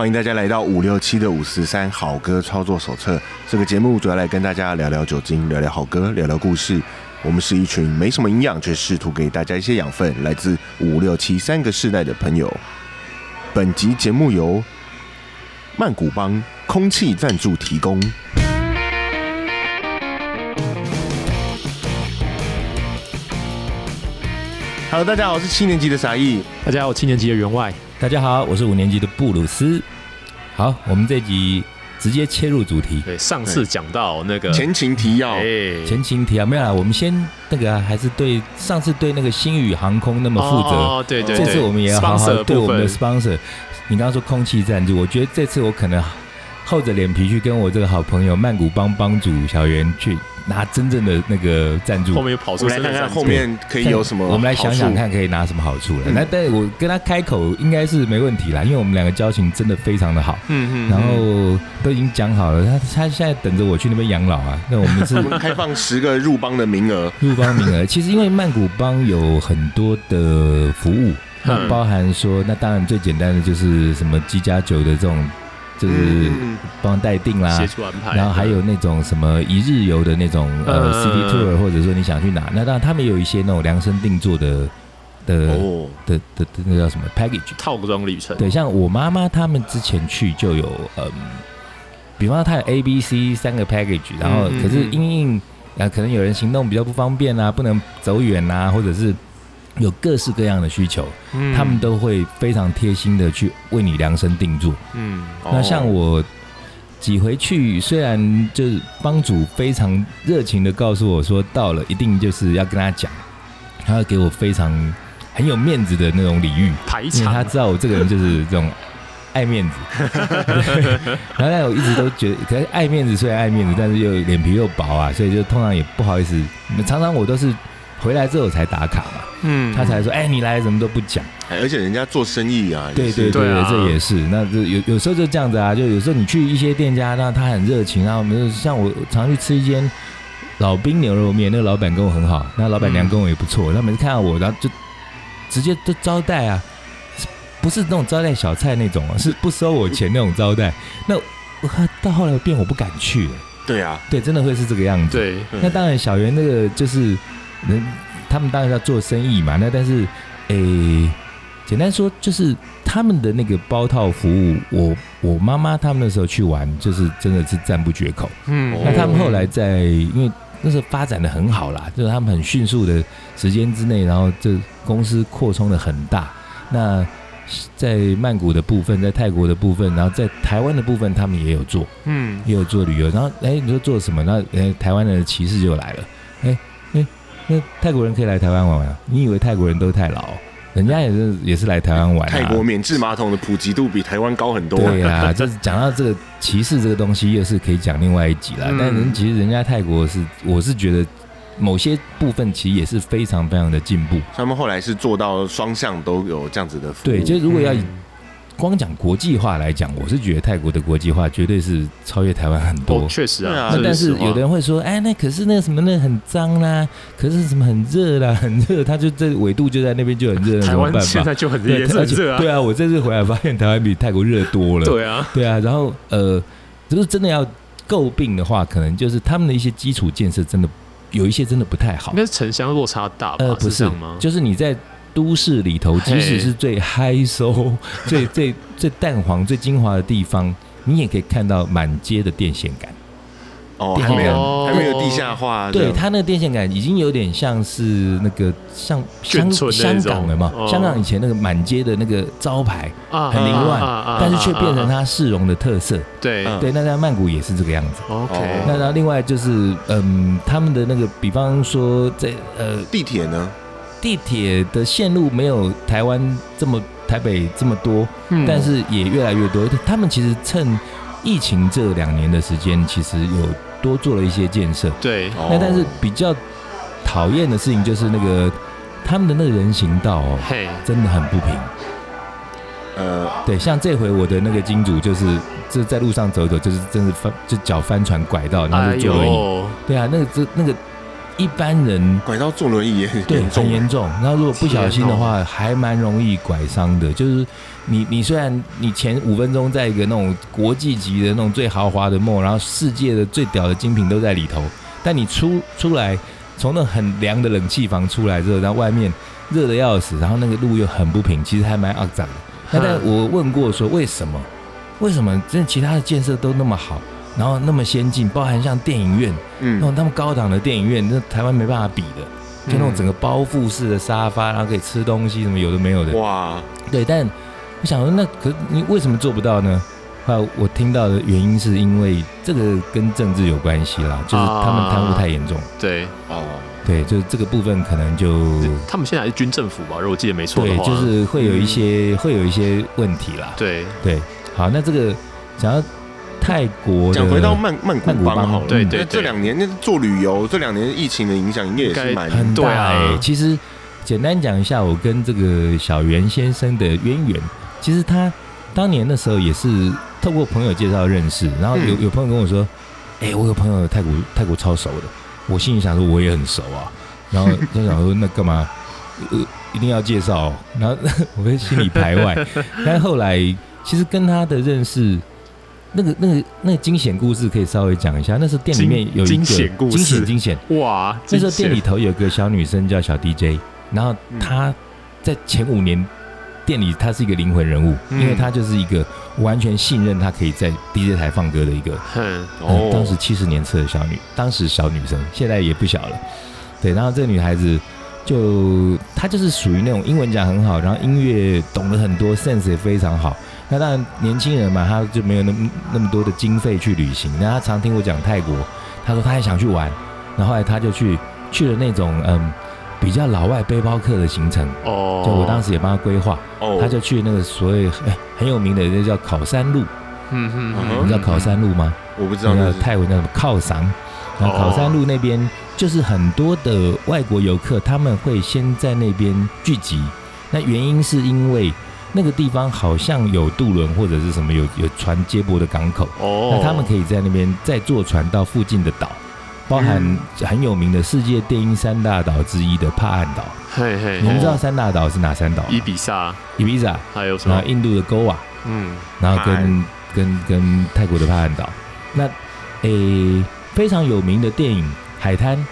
欢迎大家来到五六七的五四三好歌操作手册。这个节目主要来跟大家聊聊酒精，聊聊好歌，聊聊故事。我们是一群没什么营养，却试图给大家一些养分，来自五六七三个世代的朋友。本集节目由曼谷帮空气赞助提供。Hello，大家好，我是七年级的傻义。大家好，我七年级的员外。大家好，我是五年级的布鲁斯。好，我们这集直接切入主题，对，上次讲到那个前情提要，哎，前情提要没有啦，我们先那个啊、还是对上次对那个星宇航空那么负责，哦，对对对，这次我们也要好好对我们的 sponsor。你刚刚说空气赞助，我觉得这次我可能厚着脸皮去跟我这个好朋友曼谷帮帮主小袁去拿真正的那个赞助后。面又跑出来看看后面可以有什么。我们来想想看，可以拿什么好处了。嗯那但是我跟他开口应该是没问题啦，因为我们两个交情真的非常的好。嗯嗯，然后都已经讲好了，他他现在等着我去那边养老啊。那我们是开放十个入帮的名额，入帮名额。其实因为曼谷帮有很多的服务，包含说，那当然最简单的就是什么鸡加酒的这种，就是嗯帮待定啦协。助安排，然后还有那种什么一日游的那种呃嗯 city tour，或者说你想去哪，那当然他们有一些那种量身定做的的哦，的的的那叫什么 package。套装旅程，对，像我妈妈他们之前去就有，嗯，比方说她有 A、B、C 三个 package，然后可是嗯因应啊，可能有人行动比较不方便啊，不能走远啊，或者是有各式各样的需求，嗯他们都会非常贴心的去为你量身定做。嗯那像我几回去，虽然就是帮主非常热情的告诉我说到了，一定就是要跟他讲，他会给我非常很有面子的那种礼遇。排因为他，知道我这个人就是这种爱面子，对 然后但我一直都觉得，可是爱面子虽然爱面子，但是又脸皮又薄啊，所以就通常也不好意思，常常我都是回来之后才打卡嘛，嗯。他才说，哎，你来什么都不讲，哎而且人家做生意啊，对对对这也是，那这有有时候就这样子啊，就有时候你去一些店家，那他很热情，然后我们像我常去吃一间老兵牛肉面，那个老板跟我很好，那老板娘跟我也不错，他每次看到我，然后就直接就招待啊，不是那种招待小菜那种啊，是不收我钱那种招待。那我到后来变我不敢去了，对啊，对，真的会是这个样子。对，嗯那当然，小袁那个就是人，他们当然要做生意嘛。那但是，诶、简单说就是他们的那个包套服务，我我妈妈他们那时候去玩，就是真的是赞不绝口。嗯哦那他们后来在因为那时候发展的很好啦，就是他们很迅速的时间之内，然后这公司扩充的很大。那在曼谷的部分，在泰国的部分，然后在台湾的部分，他们也有做。嗯也有做旅游，然后哎，你说做什么？那哎，台湾的歧视就来了，那泰国人可以来台湾玩啊？你以为泰国人都太老？人家也是也是来台湾玩啊。泰国免治马桶的普及度比台湾高很多。对啦，就是讲到这个歧视这个东西，又是可以讲另外一集啦。嗯但人其实人家泰国是，我是觉得某些部分其实也是非常非常的进步。他们后来是做到双向都有这样子的服务。对，就是如果要光讲国际化来讲，我是觉得泰国的国际化绝对是超越台湾很多。哦，确实啊那但是有的人会说，哎，那可是那个什么，那很脏啦，可是什么很热啦，很热，他就这纬度就在那边就很热，那台怎么办法？湾现在就很热热啊，对啊，我这次回来发现台湾比泰国热多了。对啊，对啊，然后呃，就是真的要诟病的话，可能就是他们的一些基础建设真的有一些真的不太好应。该是城乡落差大吧？呃，不是是吗？就是你在都市里头，即使是最嗨搜、最最最淡黄、最精华的地方，你也可以看到满街的电线杆。哦，电还没有哦还没有地下化。对，它那个电线杆已经有点像是那个像香香港了嘛，哦香港以前那个满街的那个招牌，啊很凌乱啊啊啊但是却变成它市容的特色。对嗯对，那在曼谷也是这个样子。，OK，哦那然后另外就是，嗯，他们的那个，比方说在呃地铁呢？地铁的线路没有台湾这么台北这么多，嗯但是也越来越多。他们其实趁疫情这两年的时间，其实有多做了一些建设。对，哦那但是比较讨厌的事情就是那个他们的那个人行道哦，嘿，真的很不平。呃，对，像这回我的那个金主就是这在路上走走，就是真的翻就脚翻船拐到，然后哎就坐轮椅。呦，对啊，那个这那个一般人拐到坐轮椅也很对严重很严重。然后如果不小心的话，还蛮容易拐伤的。就是你你虽然你前五分钟在一个那种国际级的那种最豪华的 mall，然后世界的最屌的精品都在里头，但你出出来从那很凉的冷气房出来之后，然后外面热的要死，然后那个路又很不平，其实还蛮肮脏的。那但我问过说为什么？为什么？真的其他的建设都那么好，然后那么先进，包含像电影院，嗯那嗯，种那么高档的电影院，那台湾没办法比的。就那种整个包覆式的沙发，然后可以吃东西，什么有的没有的。哇，对，但我想说，那可你为什么做不到呢？后来我听到的原因是因为这个跟政治有关系啦，就是他们贪污太严重。对，哦，对，就是这个部分可能就他们现在还是军政府吧，如果我记得没错的对，就是会有一些、会有一些问题啦。对对，好，那这个讲到泰国的，讲回到曼曼谷曼谷帮帮好了，对对那这两年那做旅游，这两年疫情的影响应该也是蛮很大。其实简单讲一下，我跟这个小袁先生的渊源，其实他当年的时候也是透过朋友介绍认识，然后有、嗯。有朋友跟我说，哎、我有朋友泰国泰国超熟的，我心里想说我也很熟啊，然后 就想说那干嘛？呃，一定要介绍。哦、然后 我会心里排外，但是后来其实跟他的认识，那个那个那个惊险故事可以稍微讲一下。那时候店里面有一个惊惊险故事惊险惊险，哇，那时候店里里头有个小女生叫小 DJ，然后她在前五年店里她是一个灵魂人物，嗯因为她就是一个完全信任她可以在 DJ 台放歌的一个，嗯哦，当时七十年次的小女，当时小女生，现在也不小了。对，然后这个女孩子就她就是属于那种英文讲很好，然后音乐懂得很多，sense 也非常好。那当然年轻人嘛，他就没有那么那么多的经费去旅行。那他常听我讲泰国，他说他也想去玩，然后后来他就去去了那种嗯比较老外背包客的行程，哦，就我当时也帮他规划，哦，他就去那个所谓哎很有名的那叫考山路，嗯嗯嗯你知道考山路吗？我不知道那个泰文叫什么？靠山，然后考山路那边就是很多的外国游客，他们会先在那边聚集。那原因是因为那个地方好像有渡轮或者是什么有有船接驳的港口，哦，那他们可以在那边再坐船到附近的岛，包含很有名的世界电音三大岛之一的帕岸岛。嘿嘿，你们知道三大岛是哪三岛？伊比萨伊比萨，还有什么？然后印度的勾瓦，嗯，然后跟跟跟泰国的帕岸岛。那诶、非常有名的电影《海滩》，有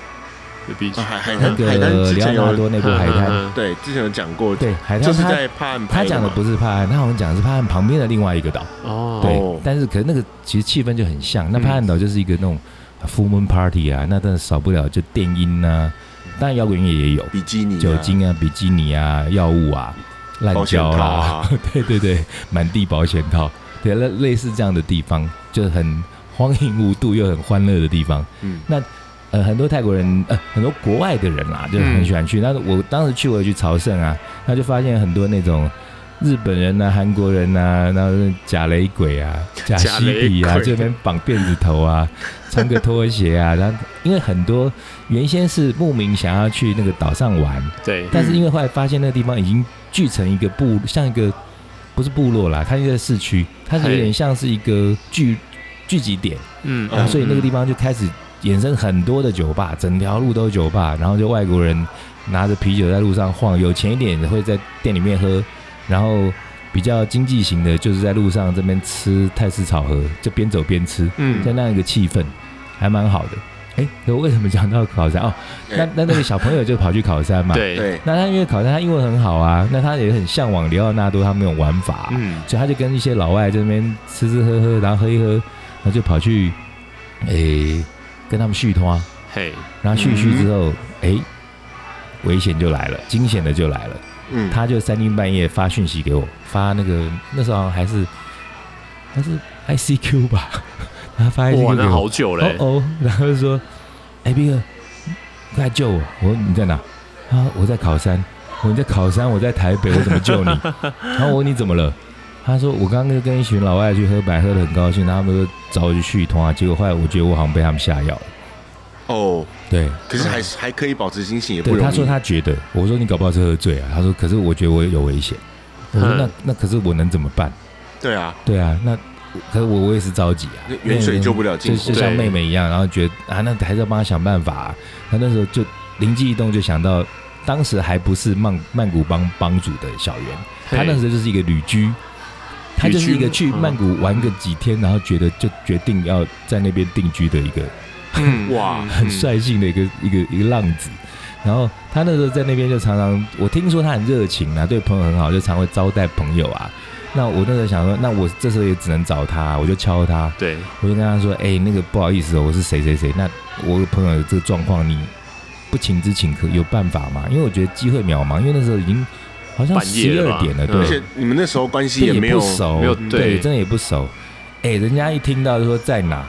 比啊海海那滩海滩之前有纳多那部《海滩》，嗯对之前有讲过，对，海滩它就是在帕岸他讲的不是帕岸，他好像讲的是帕岸旁边的另外一个岛。哦，对哦，但是可是那个其实气氛就很像。那嗯帕岸岛就是一个那种 full moon party 啊，那真的少不了就电音呐、当然摇滚乐也有，比基尼啊酒精啊、比基尼啊、药物啊、滥保险交啦，啊，对对对，满地保险套，对，类类似这样的地方，就是很荒淫无度又很欢乐的地方。嗯呃，很多泰国人，呃，很多国外的人啦，就是很喜欢去。那、我当时去，我也去朝圣啊，那就发现很多那种日本人呐、韩国人呐、然后假雷鬼啊、假假嬉皮啊，这边绑辫子头啊，穿个拖鞋啊，然后因为很多原先是慕名想要去那个岛上玩，对，但是因为后来发现那个地方已经聚成一个部，像一个不是部落啦，它就在市区，它是有点像是一个聚聚集点。嗯。啊，所以那个地方就开始衍生很多的酒吧，整条路都是酒吧，然后就外国人拿着啤酒在路上晃，有钱一点的会在店里面喝，然后比较经济型的，就是在路上这边吃泰式炒河，就边走边吃，嗯在那样一个气氛还蛮好的。哎，可我为什么讲到考山？哦，那那那个小朋友就跑去考山嘛，。对，对，那他因为考山，他英文很好啊，那他也很向往里奥纳多他们那种玩法、嗯所以他就跟一些老外在那边吃吃喝喝，然后喝一喝，然后就跑去，诶、跟他们续通啊，嘿，然后续续之后，诶、危险就来了，惊险的就来了，嗯，他就三更半夜发讯息给我，发那个那时候还是还是 ICQ 吧，他发 ICQ，给我，好久嘞哦，哦，然后就说，哎、斌哥，快来救我！我说你在哪？啊，我在考山。我说你在考山，我在台北，我怎么救你？然后我问你怎么了？他说我刚刚跟一群老外去喝白，喝的很高兴，然后他们就找我去续通啊，结果后来我觉得我好像被他们下药了。哦，对，可是还是还可以保持清醒，也不对，容易。他说他觉得，我说你搞不好是喝醉啊。他说可是我觉得我有危险。我说那嗯那可是我能怎么办？对啊，对啊，那可是我我也是着急啊那，远水救不了近火就就像对妹妹一样，然后觉得啊，那还是要帮她想办法、啊。那那时候就灵机一动，就想到当时还不是曼曼谷帮帮主的小圆，他那时候就是一个旅居，他就是一个去曼谷玩个几天，然后觉得就决定要在那边定居的一个嗯 哇很率性的一个一个一个浪子。然后他那时候在那边就常常，我听说他很热情啊，对朋友很好，就常会招待朋友啊。那我那时候想说，那我这时候也只能找他，我就敲他，对，我就跟他说：“哎、那个不好意思哦，我是谁谁谁。那我有朋友有这个状况，你不请之请客有办法吗？因为我觉得机会渺茫，因为那时候已经好像十二点了，嗯对，而且你们那时候关系也也没有不熟，没有对，对真的也不熟。哎、人家一听到就说在哪，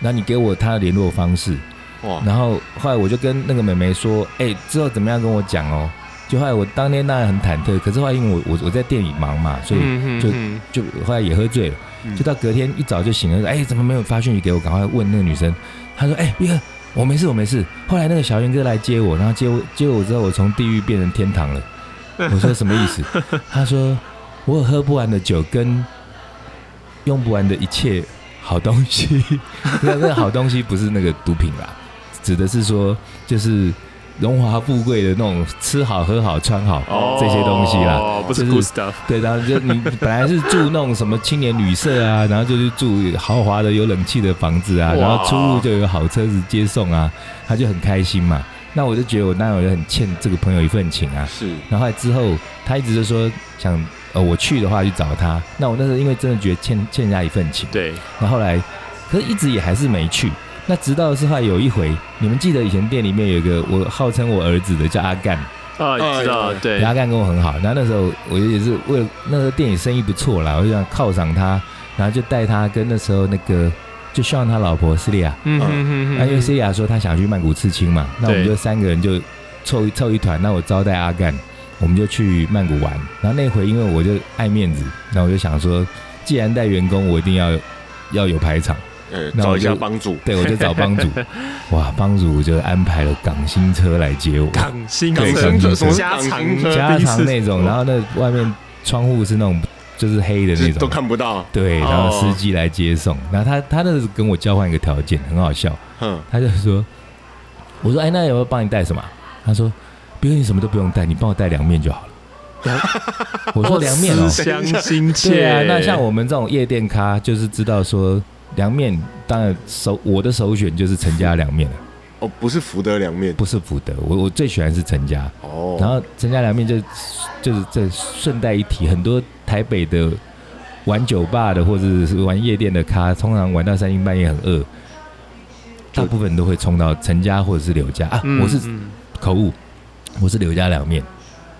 那你给我他的联络方式，哇，然后后来我就跟那个妹妹说：，哎、之后怎么样跟我讲哦。就后来我当天当然很忐忑，可是后来因为我我我在店里忙嘛，所以就就后来也喝醉了，嗯就到隔天一早就醒了，说哎，怎么没有发讯息给我？赶快问那个女生，她说哎，毕哥，我没事，我没事。后来那个小云哥来接我，然后接我接我之后，我从地狱变成天堂了。我说什么意思？他说我有喝不完的酒跟用不完的一切好东西，那那个好东西不是那个毒品啦，指的是说就是荣华富贵的那种吃好喝好穿好、哦这些东西啦。哦，不是就是 good stuff，对，然后就你本来是住那种什么青年旅社啊，然后就去住豪华的有冷气的房子啊，然后出入就有好车子接送啊，他就很开心嘛。那我就觉得我那我就很欠这个朋友一份情啊。是。然后后来之后，他一直就说想呃我去的话去找他。那我那时候因为真的觉得欠欠人家一份情，对，那后来可是一直也还是没去。那直到是后来有一回，你们记得以前店里面有一个我号称我儿子的叫阿干，啊，知道，哎对，阿干跟我很好，然后那时候我也是为了那个店里生意不错啦，我就想犒赏他，然后就带他跟那时候那个就希望他老婆斯利亚，嗯哼哼啊，因为斯利亚说他想去曼谷刺青嘛，那我们就三个人就凑一凑一团，那我招待阿干，我们就去曼谷玩。然后那回因为我就爱面子，那我就想说，既然带员工，我一定要要有排场，呃找一那我就下帮主，对我就找帮主，哇，帮主就安排了港星车来接我，港星车港星车。加长加长那种，然后后那外面窗户是那种就是黑的那种。都，看不到，对，然后司机来接送，然后他他那是跟我交换一个条件，很好笑，嗯，他就说，我说哎，那有没有帮你带什么？他说，别哥你什么都不用带，你帮我带凉面就好了。我说凉面哦，思乡心切，对啊，那像我们这种夜店咖，就是知道说凉面，当然首我的首选就是陈家凉面了，哦，不是福德凉面，不是福德，我我最喜欢是陈家。哦，然后陈家凉面就就是这顺带一提，很多台北的玩酒吧的或者是玩夜店的咖，通常玩到三更半夜很饿，大部分都会冲到陈家或者是柳家啊。嗯我是嗯口误，我是柳家凉面。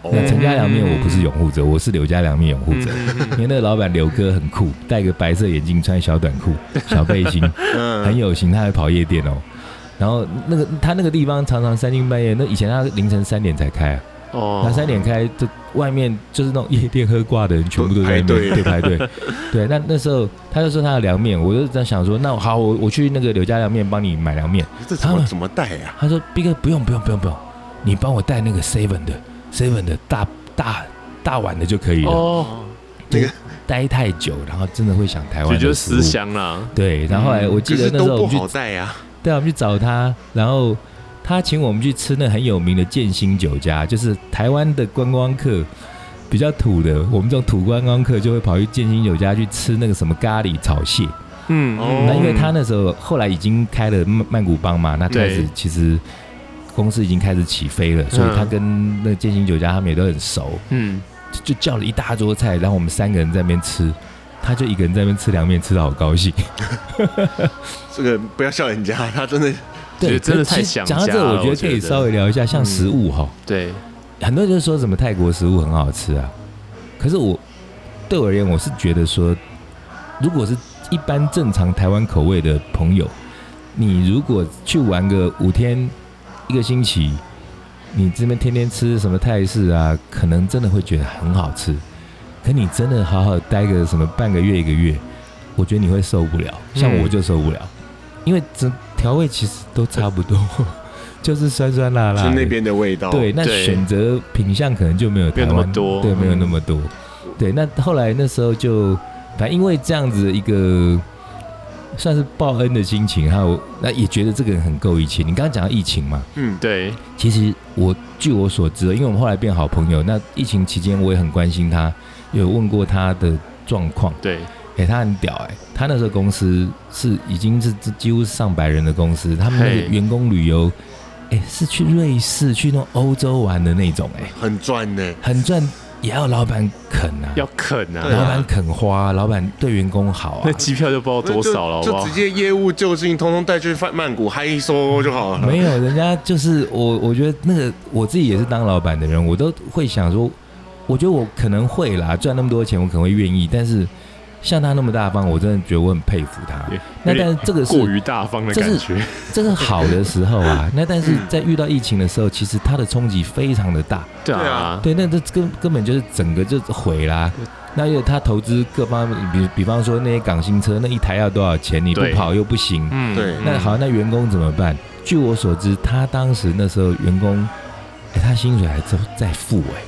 哦那陈家凉面我不是拥护者，我是柳家凉面拥护者。嗯因为那个老板刘哥很酷，戴个白色眼镜，穿小短裤、小背心，嗯很有型。他还跑夜店哦。然后那个他那个地方常常三更半夜，那以前他凌晨三点才开啊。哦，那三点开，这外面就是那种夜店喝挂的人，全部都在那边排队对排队。对，那那时候他就说他的凉面，我就在想说，那好，我我去那个柳家凉面帮你买凉面。这怎么怎么带呀？他说斌哥不用不用不用不用，你帮我带那个 seven 的 seven 的大大大碗的就可以了。哦，那个待太久，然后真的会想台湾也就思。乡啦，对，然后后来我记得那时候我们去好带呀，对啊，我们去找他，然后他请我们去吃那很有名的建新酒家，就是台湾的观光客比较土的，我们这种土观光客就会跑去建新酒家去吃那个什么咖喱炒蟹。嗯。哦。那因为他那时候后来已经开了曼曼谷帮嘛，那开始其实公司已经开始起飞了，所以他跟那个建新酒家他们也都很熟，嗯，就就叫了一大桌菜，然后我们三个人在那边吃。他就一个人在那边吃凉面，吃的好高兴。这个不要笑人家，他真的对真的太想讲到这个，家了我觉得可以稍微聊一下，像食物哈，对，很多人就说什么泰国食物很好吃啊，可是我对我而言，我是觉得说，如果是一般正常台湾口味的朋友，你如果去玩个五天一个星期，你这边天天吃什么泰式啊，可能真的会觉得很好吃。可你真的好好待个什么半个月一个月，我觉得你会受不了，像嗯我就受不了，因为整调味其实都差不多，就是酸酸辣辣。是那边的味道，对，那选择品相可能就没有台湾多。对，没有嗯那么多。对，那后来那时候就反正因为这样子的一个算是报恩的心情，还有那也觉得这个人很够义气。你刚刚讲到疫情嘛，嗯，对，其实我据我所知，因为我们后来变好朋友，那疫情期间我也很关心他，有问过他的状况。对，哎、他很屌哎、他那时候公司是已经是这几乎是上百人的公司，他们那个员工旅游，哎、是去瑞士去那种欧洲玩的那种哎、很赚呢。很赚，也要老板肯啊，要肯啊，老板肯花，老板对员工好啊 那。机票就不知道多少了，好不好就直？接业务就近，通通带去曼曼谷嗨一收就好了。没有，人家就是我，我觉得那个我自己也是当老板的人，我都会想说，我觉得我可能会啦，赚那么多钱，我可能会愿意，但是像他那么大方，我真的觉得我很佩服他。那但是这个是过于大方的这是感觉，这是好的时候啊，那但是在遇到疫情的时候，其实他的冲击非常的大。对对啊啊，对，那这根根本就是整个就毁啦。那因为他投资各方面，比比方说那些港新车，那一台要多少钱？你不跑又不行。嗯对那好，那员工怎么办？据我所知，他当时那时候员工，哎、他薪水还在在付哎、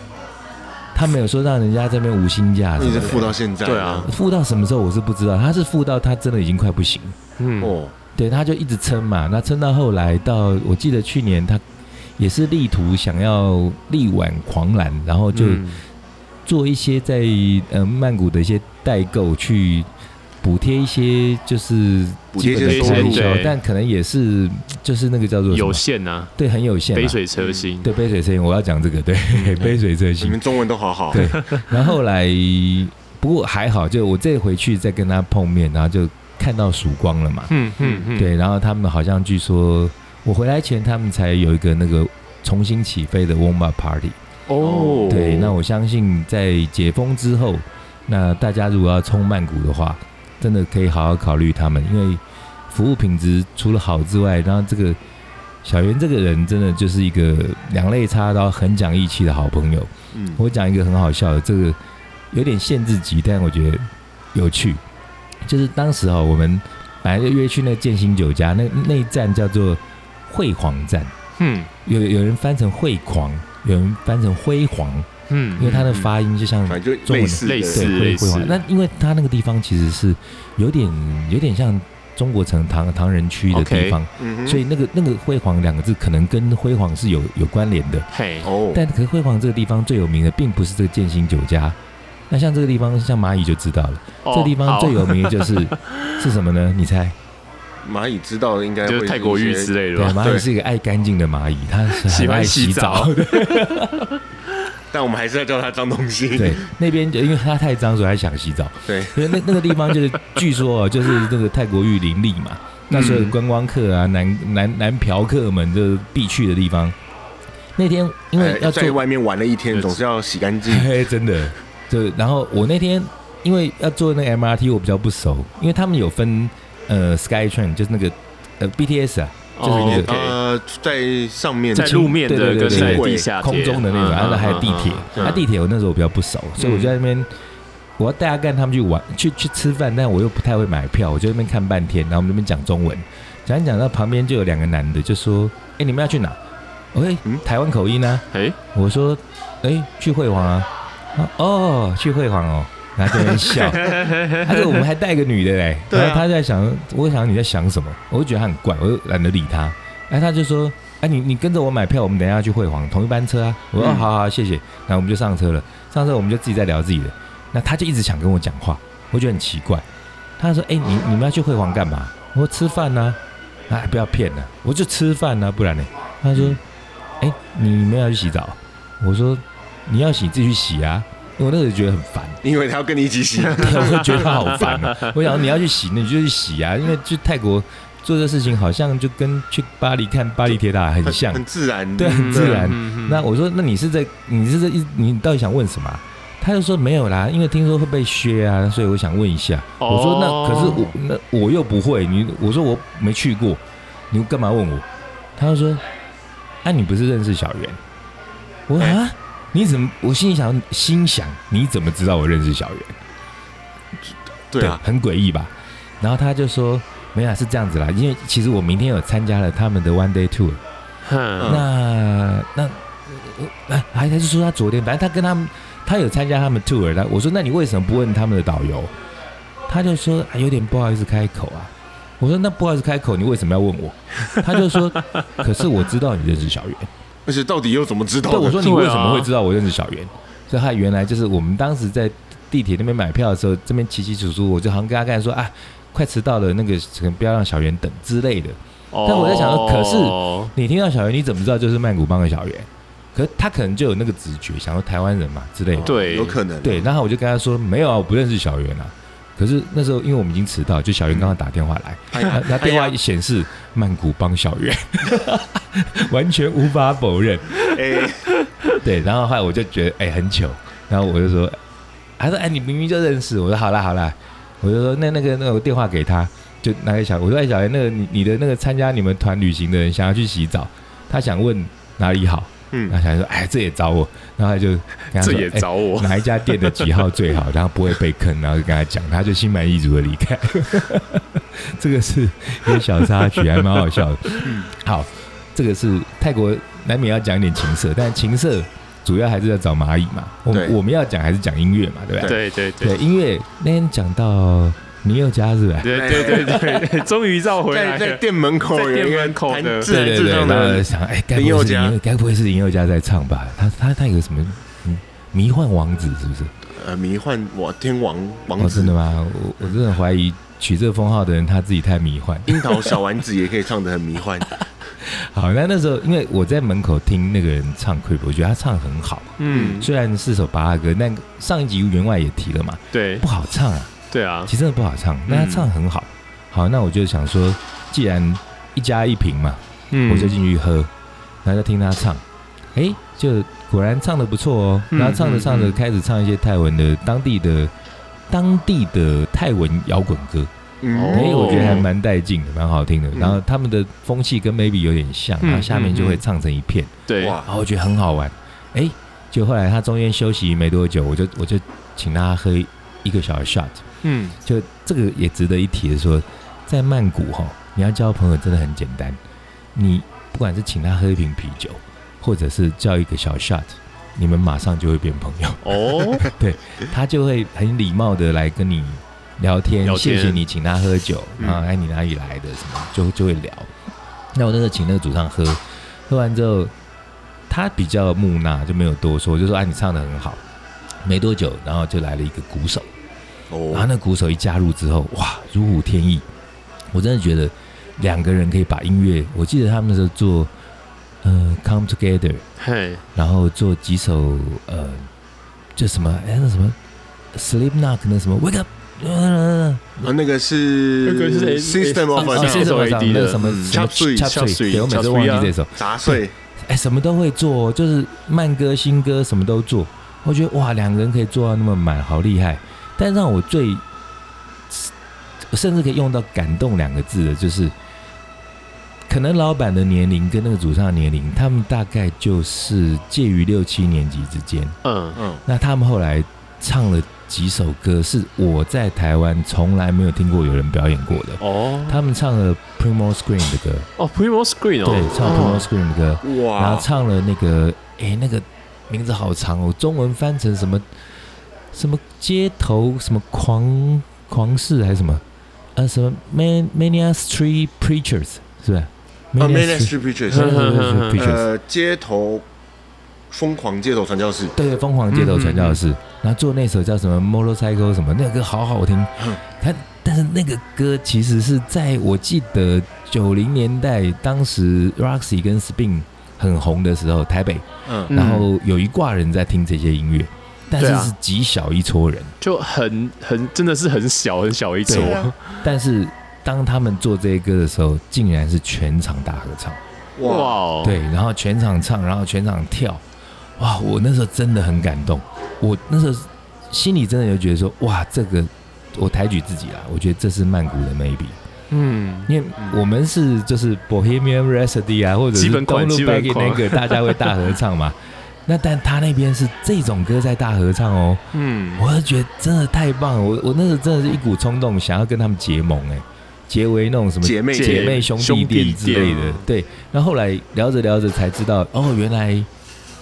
他没有说让人家这边无薪假一直付到现在。对啊，付到什么时候我是不知道，他是付到他真的已经快不行。嗯，哦，对，他就一直撑嘛，那撑到后来到，我记得去年他也是力图想要力挽狂澜，然后就嗯。做一些在呃曼谷的一些代购去补贴一些就是补贴的收入。开销，但可能也是就是那个叫做有限呐，对很有限啊、杯水车薪，对杯水车薪，我要讲这个对杯水车薪。你们，中文都好好。对，然后后来不过还好，就我这回去再跟他碰面，然后就看到曙光了嘛。嗯嗯嗯，对，然后他们好像据说我回来前，他们才有一个那个重新起飞的 warm up party。哦，对，那我相信在解封之后，那大家如果要冲曼谷的话，真的可以好好考虑他们，因为服务品质除了好之外，然后这个小袁这个人真的就是一个两肋插刀、很讲义气的好朋友。嗯，我讲一个很好笑的，这个有点限制级，但我觉得有趣。就是当时哈、我们本来就约去那个建新酒家，那那一站叫做会煌站，嗯有有人翻成会狂，有人翻成辉煌，嗯，因为它的发音就像中文类似类似对辉辉煌。那因为它那个地方其实是有点有点像中国城唐唐人区的地方，嗯所以那个那个辉煌两个字可能跟辉煌是有有关联的。嘿，哦，但可是辉煌这个地方最有名的并不是这个建兴酒家，那像这个地方像蚂蚁就知道了，哦这个地方最有名的就是 是什么呢？你猜？蚂蚁知道的应该会就是泰国浴之类的对，蚂蚁是一个爱干净的蚂蚁，它是喜欢很爱洗洗澡 但我们还是要叫它脏东西。对，那边就因为它太脏，所以它想洗澡。对，所以那那个地方就是 据说啊，就是那个泰国玉林立嘛，那所有观光客啊、男男男嫖客们就是必去的地方。那天因为哎要做在外面玩了一天，总是要洗干净。嘿，真的，对然后我那天因为要坐那个 MRT，我比较不熟，因为他们有分呃 Skytrain，就是那个呃 BTS 啊，就是那个哦 OK 呃，在上面在路面的对对对跟在地下空中的那种，嗯然后还有地铁，嗯啊地铁我那时候比较不熟，所以我就在那边。我要带阿干他们去玩，去去吃饭，但我又不太会买票，我就在那边看半天，然后我们那边讲中文，讲一讲到旁边就有两个男的就说：“哎、你们要去哪？”我说：“嗯？台湾口音呢、哎，我说：“哎、去惠煌啊。啊”哦，去惠煌哦，然后在那笑。他说我们还带个女的嘞，对啊然后他在想，我想你在想什么，我就觉得他很怪，我就懒得理他。哎，他就说，哎，你你跟着我买票，我们等一下去惠煌同一班车啊。我说、嗯好好谢谢，然后我们就上车了。上车我们就自己在聊自己的，那他就一直想跟我讲话，我觉得很奇怪。他说，哎，你你们要去惠煌干嘛？我说吃饭呐、啊。哎，不要骗了，我就吃饭呢、不然呢？他说，哎，你们要去洗澡？我说你要洗自己去洗啊。我那时候觉得很烦，因为他要跟你一起洗。对，我就觉得他好烦啊。我想你要去洗，那你就去洗啊，因为去泰国做这事情好像就跟去巴黎看巴黎铁塔很像。很自然。对很自然嗯那我说，那你是在你是在一你到底想问什么啊、他就说没有啦，因为听说会被削啊，所以我想问一下。我说那可是我那我又不会，你我说我没去过，你干嘛问我？他就说，啊，你不是认识小袁？我说啊，你怎么？我心里想，心想你怎么知道我认识小圆？对啊，很诡异吧？然后他就说没有啊，是这样子啦，因为其实我明天有参加了他们的 one day tour，、哼那那呃还还是说他昨天，反正他跟他们他有参加他们 tour，他我说那你为什么不问他们的导游？他就说、啊、有点不好意思开口啊。我说那不好意思开口，你为什么要问我？他就说，可是我知道你认识小袁。而且到底又怎么知道对，我说你为什么会知道我认识小袁？所以他原来就是我们当时在地铁那边买票的时候，这边起起楚楚，我就好像跟他刚才说啊，快迟到了，那个可能不要让小袁等之类的。但我在想说可是哦你听到小袁，你怎么知道就是曼谷帮的小袁？可是他可能就有那个直觉，想说台湾人嘛之类的。对有可能。对，然后我就跟他说没有啊，我不认识小袁啊。可是那时候因为我们已经迟到，就小袁刚刚打电话来，哎呀，那那电话一显示曼谷帮小袁，完全无法否认。哎，对，然后后来我就觉得哎、很糗，然后我就说，他说哎你明明就认识，我说好啦好啦，我就说那那个那个电话给他，就拿给小，我说哎小圆那个你你的那个参加你们团旅行的人想要去洗澡，他想问哪里好，嗯然后小袁说哎这也找我，然后他就跟他这也找我，哪一家店的几号最好，然后不会被坑，然后就跟他讲，他就心满意足的离开。这个是一个小插曲，还蛮好笑的。好，这个是泰国难免要讲一点情色，但情色主要还是要找蚂蚁嘛。我对我们要讲还是讲音乐嘛，对不对？对对对对，音乐那天讲到尼佑家是吧？对对对对 对，终于绕回来了。在在店门口在店有一个门口的自对对对，然后的，想，哎，该林宥嘉不会是林宥该不会是林宥嘉在唱吧？他他他有个什么嗯迷幻王子是不是？呃，迷幻我天王王哦，子真的，吗？我我真的怀疑取这个封号的人他自己太迷幻。樱桃小丸子也可以唱的很迷幻。好，那那时候因为我在门口听那个人唱 Creep，我觉得他唱很好，嗯，虽然是首八阿哥，但上一集员外也提了嘛，对不好唱啊，对啊，其实真的不好唱，但他唱很好。好，那我就想说，既然一家一瓶嘛，嗯。我就进去喝，然后就听他唱，哎，就果然唱的不错哦。嗯然后唱着唱着开始唱一些泰文的当地的当地的泰文摇滚歌，哎、我觉得还蛮带劲的，蛮好听的。嗯。然后他们的风气跟 Maybe 有点像，嗯然后下面就会唱成一片，对，哇。然后我觉得很好玩。哎，就后来他中间休息没多久，我就我就请他喝一个小的 shot。嗯就这个也值得一提的说，在曼谷哈，你要交朋友真的很简单，你不管是请他喝一瓶啤酒，或者是叫一个小 shot，你们马上就会变朋友。哦，对他就会很礼貌的来跟你聊天，聊天谢谢你请他喝酒，嗯然后哎你哪里来的什么，就就会聊。那我那时候请那个主唱喝，喝完之后，他比较木讷，就没有多说，就说哎你唱的很好。没多久，然后就来了一个鼓手，然后哦，那鼓手一加入之后，哇，如虎添翼。我真的觉得两个人可以把音乐，我记得他们那时候做呃《Come Together》，嘿，然后做几首呃，就什么哎那什么 Sleep Knock 那什么 Wake Up，呃，啊，那个是那个是 System of 啊 a 是 Down 那个什么 Chop Suey Chop Chop 对我每次忘记这首，杂碎，哎，什么都会做哦，就是慢歌、新歌什么都做。我觉得哇，两个人可以做到那么满，好厉害。但让我最甚至可以用到“感动”两个字的，就是可能老板的年龄跟那个主唱的年龄，他们大概就是介于六七年级之间。嗯。嗯，那他们后来唱了几首歌，是我在台湾从来没有听过有人表演过的。哦，他们唱了 Primo Screen 的歌，哦，Primo Screen 哦，对，唱 Primo Screen 的歌。哇。然后，唱了那个，哎，那个名字好长哦，中文翻成什么什么街头什么狂狂士还是什么？呃，什么 Man Mania Street Preachers 是吧？啊 Mania，Main Street Preachers，呃，街头疯狂街头传教士，对对，疯狂街头传教士，然后做那首叫什么 Motorcycle 什么，那个歌好好听。嗯。他但是那个歌其实是在我记得九零年代，当时 Roxy 跟 Spin 很红的时候，台北。嗯，嗯。然后有一挂人在听这些音乐，但是极小一撮人。就很很真的是很小很小一撮，但是当他们做这些歌的时候，竟然是全场大合唱，哇。对，然后全场唱，然后全场跳，哇！我那时候真的很感动，我那时候心里真的就觉得说，哇，这个我抬举自己啦，我觉得这是曼谷的 maybe，嗯，因为我们是就是 Bohemian Rhapsody 啊，或者是基本款 Don't Look 基本 Back 那个大家会大合唱嘛。那但他那边是这种歌在大合唱哦，嗯，我就觉得真的太棒了，我我那时候真的是一股冲动，想要跟他们结盟哎，结为那种什么姐妹姐妹兄弟店之类的。对，然后后来聊着聊着才知道，哦，原来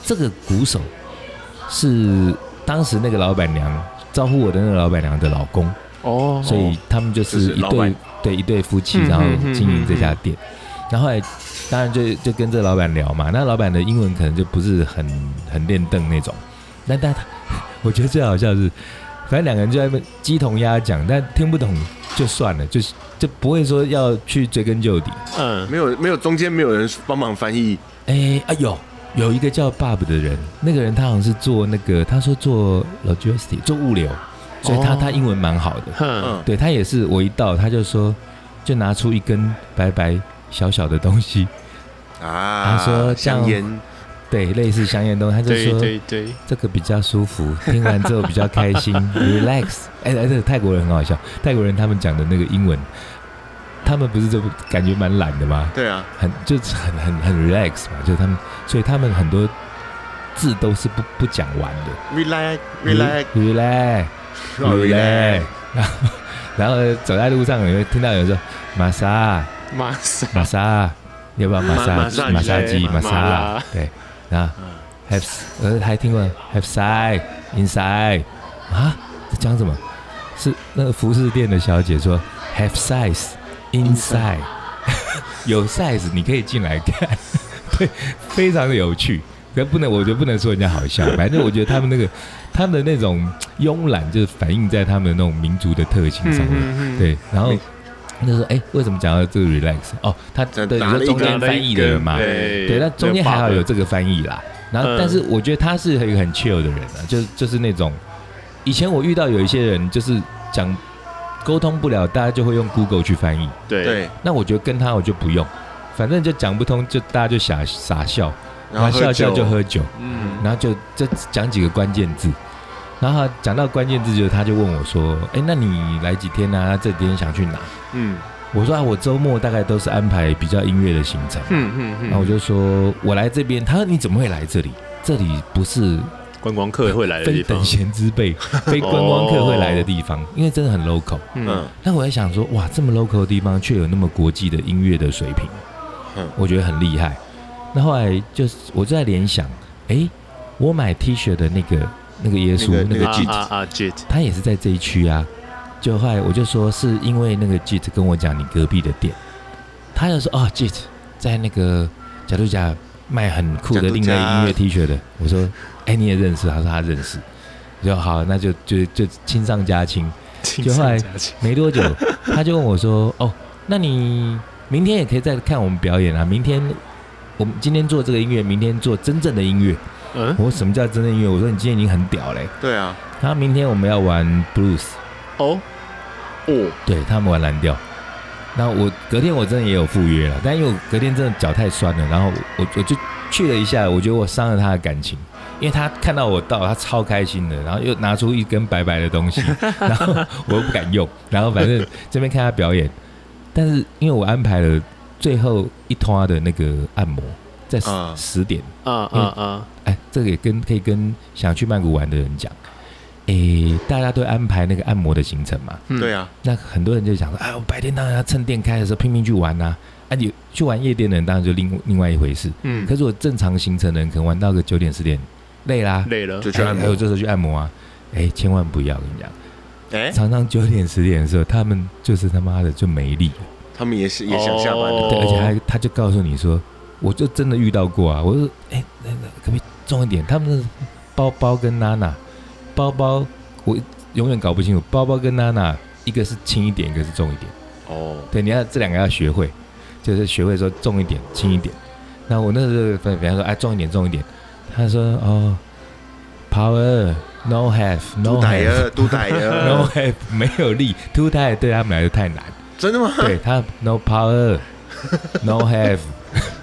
这个鼓手是当时那个老板娘招呼我的那个老板娘的老公。哦，所以他们就就是是一对对一对夫妻，嗯然后经营这家店。然后后来当然就就跟这老板聊嘛，那老板的英文可能就不是很很练凳那种，但但他我觉得最好笑的是，反正两个人就在那边鸡同鸭讲，但听不懂就算了，就是就不会说要去追根究底。嗯，没有没有中间没有人帮忙翻译，哎哎有有一个叫 Bob 的人，那个人他好像是做那个，他说做 logistic 做物流，所以他、哦他英文蛮好的。哼，嗯，对他也是，我一到他就说，就拿出一根白白小小的东西，啊，他说这样香烟，对，类似香烟东西，他就说对对，这个比较舒服，听完之后比较开心，relax。哎哎，这个泰国人很好笑，泰国人他们讲的那个英文，他们不是就感觉蛮懒的吗？对啊，很就是很很很 relax 嘛，就是他们，所以他们很多字都是不不讲完的。Relax relax relax relax，然后然后走在路上，你会听到有人说玛莎马上玛莎，要不要玛莎玛莎玛莎鸡玛玛莎？对，然后嗯 have 呃还听过？Have side inside 啊，在讲什么？是那个服饰店的小姐说 have size inside，有 size 你可以进来看，对，非常的有趣。可不能，我觉得不能说人家好笑，反正我觉得他们那个他们的那种慵懒，就是反映在他们的那种民族的特性上面。嗯，对，然后就说：“哎、为什么讲到这个 relax？哦，他对你这打了一个说中间翻译的人嘛，对对，那中间还好有这个翻译啦。然后，嗯但是我觉得他是一个很 chill 的人啊，就是就是那种以前我遇到有一些人就是讲沟通不了，大家就会用 Google 去翻译。对对，那我觉得跟他我就不用，反正就讲不通，就大家就傻傻笑，然后笑笑就喝酒，嗯，然后就就讲几个关键字。然后他讲到关键字，就他就问我说：“哎，那你来几天啊？这几天想去哪？”嗯，我说啊，我周末大概都是安排比较音乐的行程。嗯嗯嗯，那我就说，我来这边。他说你怎么会来这里？这里不是观光客会来的地方非等，闲之辈，非观光客会来的地方，因为真的很 local。嗯嗯那我在想说，哇，这么 local 的地方，却有那么国际的音乐的水平，嗯我觉得很厉害。那后来就是我就在联想，哎，我买 T 恤的那个那个耶稣那个 Jit 啊啊 Jit，他也是在这一区啊。就后来我就说，是因为那个 Jit 跟我讲你隔壁的店，他就说哦，Jit 在那个假如假卖很酷的另类音乐 T 恤的。我说，哎，你也认识？他说他认识。我就好，那就就就亲上加亲。就后来没多久，他就问我说，哦，那你明天也可以再看我们表演啊？明天我们今天做这个音乐，明天做真正的音乐。嗯？我说什么叫真正音乐？我说你今天已经很屌嘞、对啊，他明天我们要玩 blues，哦？哦，对他们玩蓝调。那我隔天我真的也有赴约了，但因为我隔天真的脚太酸了，然后我我就去了一下，我觉得我伤了他的感情，因为他看到我到，他超开心的，然后又拿出一根白白的东西，然后我又不敢用，然后反正这边看他表演，但是因为我安排了最后一拖的那个按摩，在十点，啊啊啊，哎，这个也跟可以跟想去曼谷玩的人讲，哎，大家都安排那个按摩的行程嘛，嗯。对，啊，那很多人就想说，哎，我白天当然要趁店开的时候拼命去玩呐、啊，你去玩夜店的人当然就另另外一回事。嗯，可是我正常行程的人可能玩到个九点十点，累啦，累了。就，去按摩。哎还有。这时候去按摩啊，哎，千万不要跟你讲，哎，常常九点十点的时候，他们就是他妈的就没力了，他们也是也想下班对，而且还他就告诉你说，我就真的遇到过啊，我说，哎，那那可不可以重一点？他们的包包跟娜娜，包包我永远搞不清楚，包包跟娜娜一个是轻一点，一个是重一点。哦，对，你要这两个要学会，就是学会说重一点、轻一点。那我那时候比方说，哎，重一点、重一点。他说哦，power no have 都 no 歹 have 儿，都歹 no，have 没有力，too tight 对他们来说太难。真的吗？对他 no power no have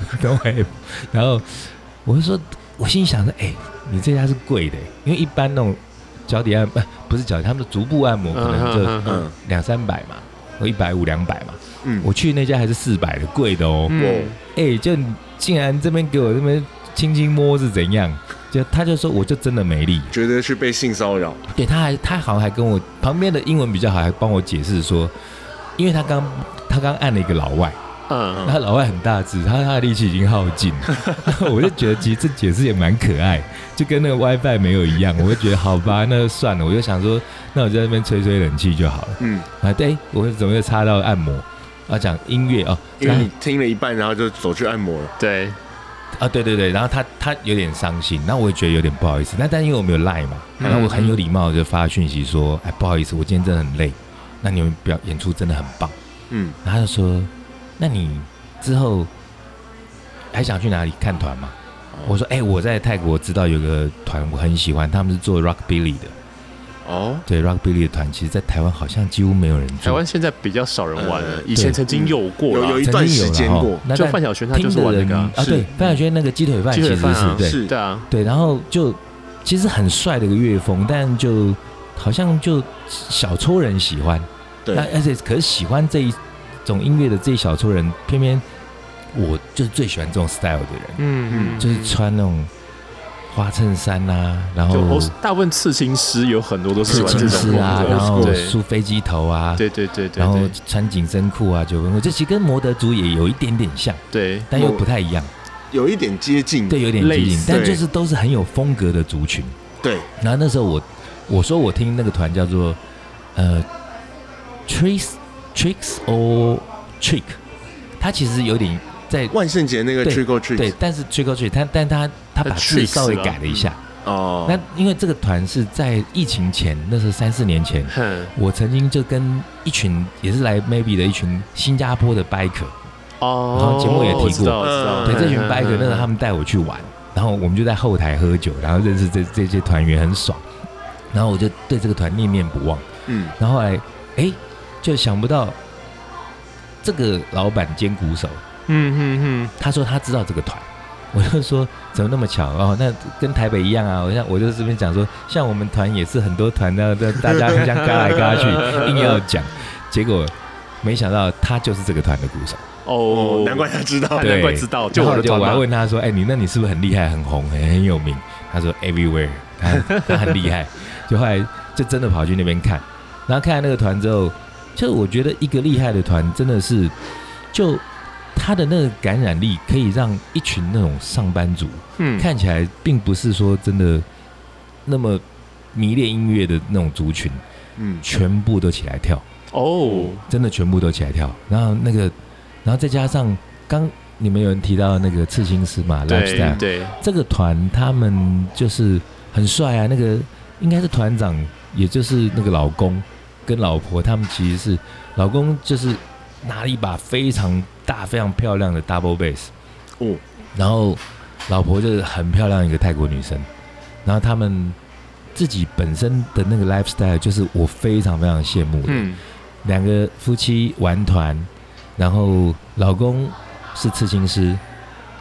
no have，然后我就说，我心里想着，哎，你这家是贵的，因为一般那种脚底按不 不是脚底，他们的足部按摩可能就两三百嘛，或一百五两百嘛。嗯，我去那家还是四百的，贵的哦。嗯哎、就你竟然这边给我这边轻轻摸是怎样？就他就说我就真的没力。觉得是被性骚扰，对，他还他好像还跟我旁边的英文比较好，还帮我解释说，因为他刚他刚按了一个老外，嗯，那老外很大只，他他的力气已经耗尽了，我就觉得其实这解释也蛮可爱，就跟那个 WiFi 没有一样，我就觉得好吧，那就算了，我就想说，那我在那边吹吹冷气就好了。嗯，啊，对，我怎么又插到按摩？啊，讲音乐哦，因为你听了一半，然后就走去按摩了。对，啊，对对对，然后他他有点伤心，那我也觉得有点不好意思。那但因为我没有赖嘛，嗯然后我很有礼貌就发讯息说，哎，不好意思，我今天真的很累，那你们表演出真的很棒。嗯，然后他就说，那你之后还想去哪里看团吗？我说，哎，我在泰国知道有个团我很喜欢，他们是做 Rockabilly 的。哦，对 Rockabilly 的团，其实在台湾好像几乎没有人。台湾现在比较少人玩了呃，以前曾经有过有有一段曾经有时间过，那但就范晓萱他就是玩那个啊，对，范晓萱那个鸡腿饭其实是对。是。对啊，对，然后就其实很帅的一个乐风，但就好像就小撮人喜欢，对。那而且可是喜欢这一种音乐的这一小撮人，偏偏我就是最喜欢这种 style 的人，嗯嗯就是穿那种花衬衫啊，然后哦大部分刺青师有很多都是刺青师啊，然后梳飞机头啊，对对对对然后穿紧身裤啊，九分裤，这其实跟摩德族也有一点点像，对，但又不太一样，有一点接近。对，有点接近，但就是都是很有风格的族群。对，然后那时候我我说我听那个团叫做呃 Tricks Tricks or Trick，它其实有点在万圣节那个对 Trick or Treat，对，但是 Trick or Trick，它但它它把字稍微改了一下。哦，那因为这个团是在疫情前，那是三四年前，哼。我曾经就跟一群也是来 Maybe 的一群新加坡的 biker，哦，然后节目也提过。对，嗯这群嗯 biker 那时候他们带我去玩，然后我们就在后台喝酒，然后认识这这些团员很爽，然后我就对这个团念念不忘。嗯，然后后来，哎，就想不到这个老板兼鼓手，嗯嗯嗯，他说他知道这个团，我就说怎么那么巧哦？那跟台北一样啊！我像我就这边讲说，像我们团也是很多团的，的大家互相嘎来嘎去，硬要讲，结果没想到他就是这个团的鼓手。哦哦，，难怪他知道。对难怪知道，就然后就我还问他说：“哎，你那你是不是很厉害、很红、很很有名？”他说：“Everywhere，他他很厉害。”就后来就真的跑去那边看，然后看了那个团之后，就我觉得一个厉害的团真的是，就他的那个感染力可以让一群那种上班族嗯，看起来并不是说真的那么迷恋音乐的那种族群，嗯，全部都起来跳。哦，真的全部都起来跳，然后那个，然后再加上刚你们有人提到那个刺青师嘛对，Lifestyle 对，这个团，他们就是很帅啊，那个应该是团长，也就是那个老公跟老婆，他们其实是老公就是拿了一把非常大、非常漂亮的 double bass，哦，然后老婆就是很漂亮一个泰国女生，然后他们自己本身的那个 lifestyle 就是我非常非常羡慕的。嗯，两个夫妻玩团，然后老公是刺青师，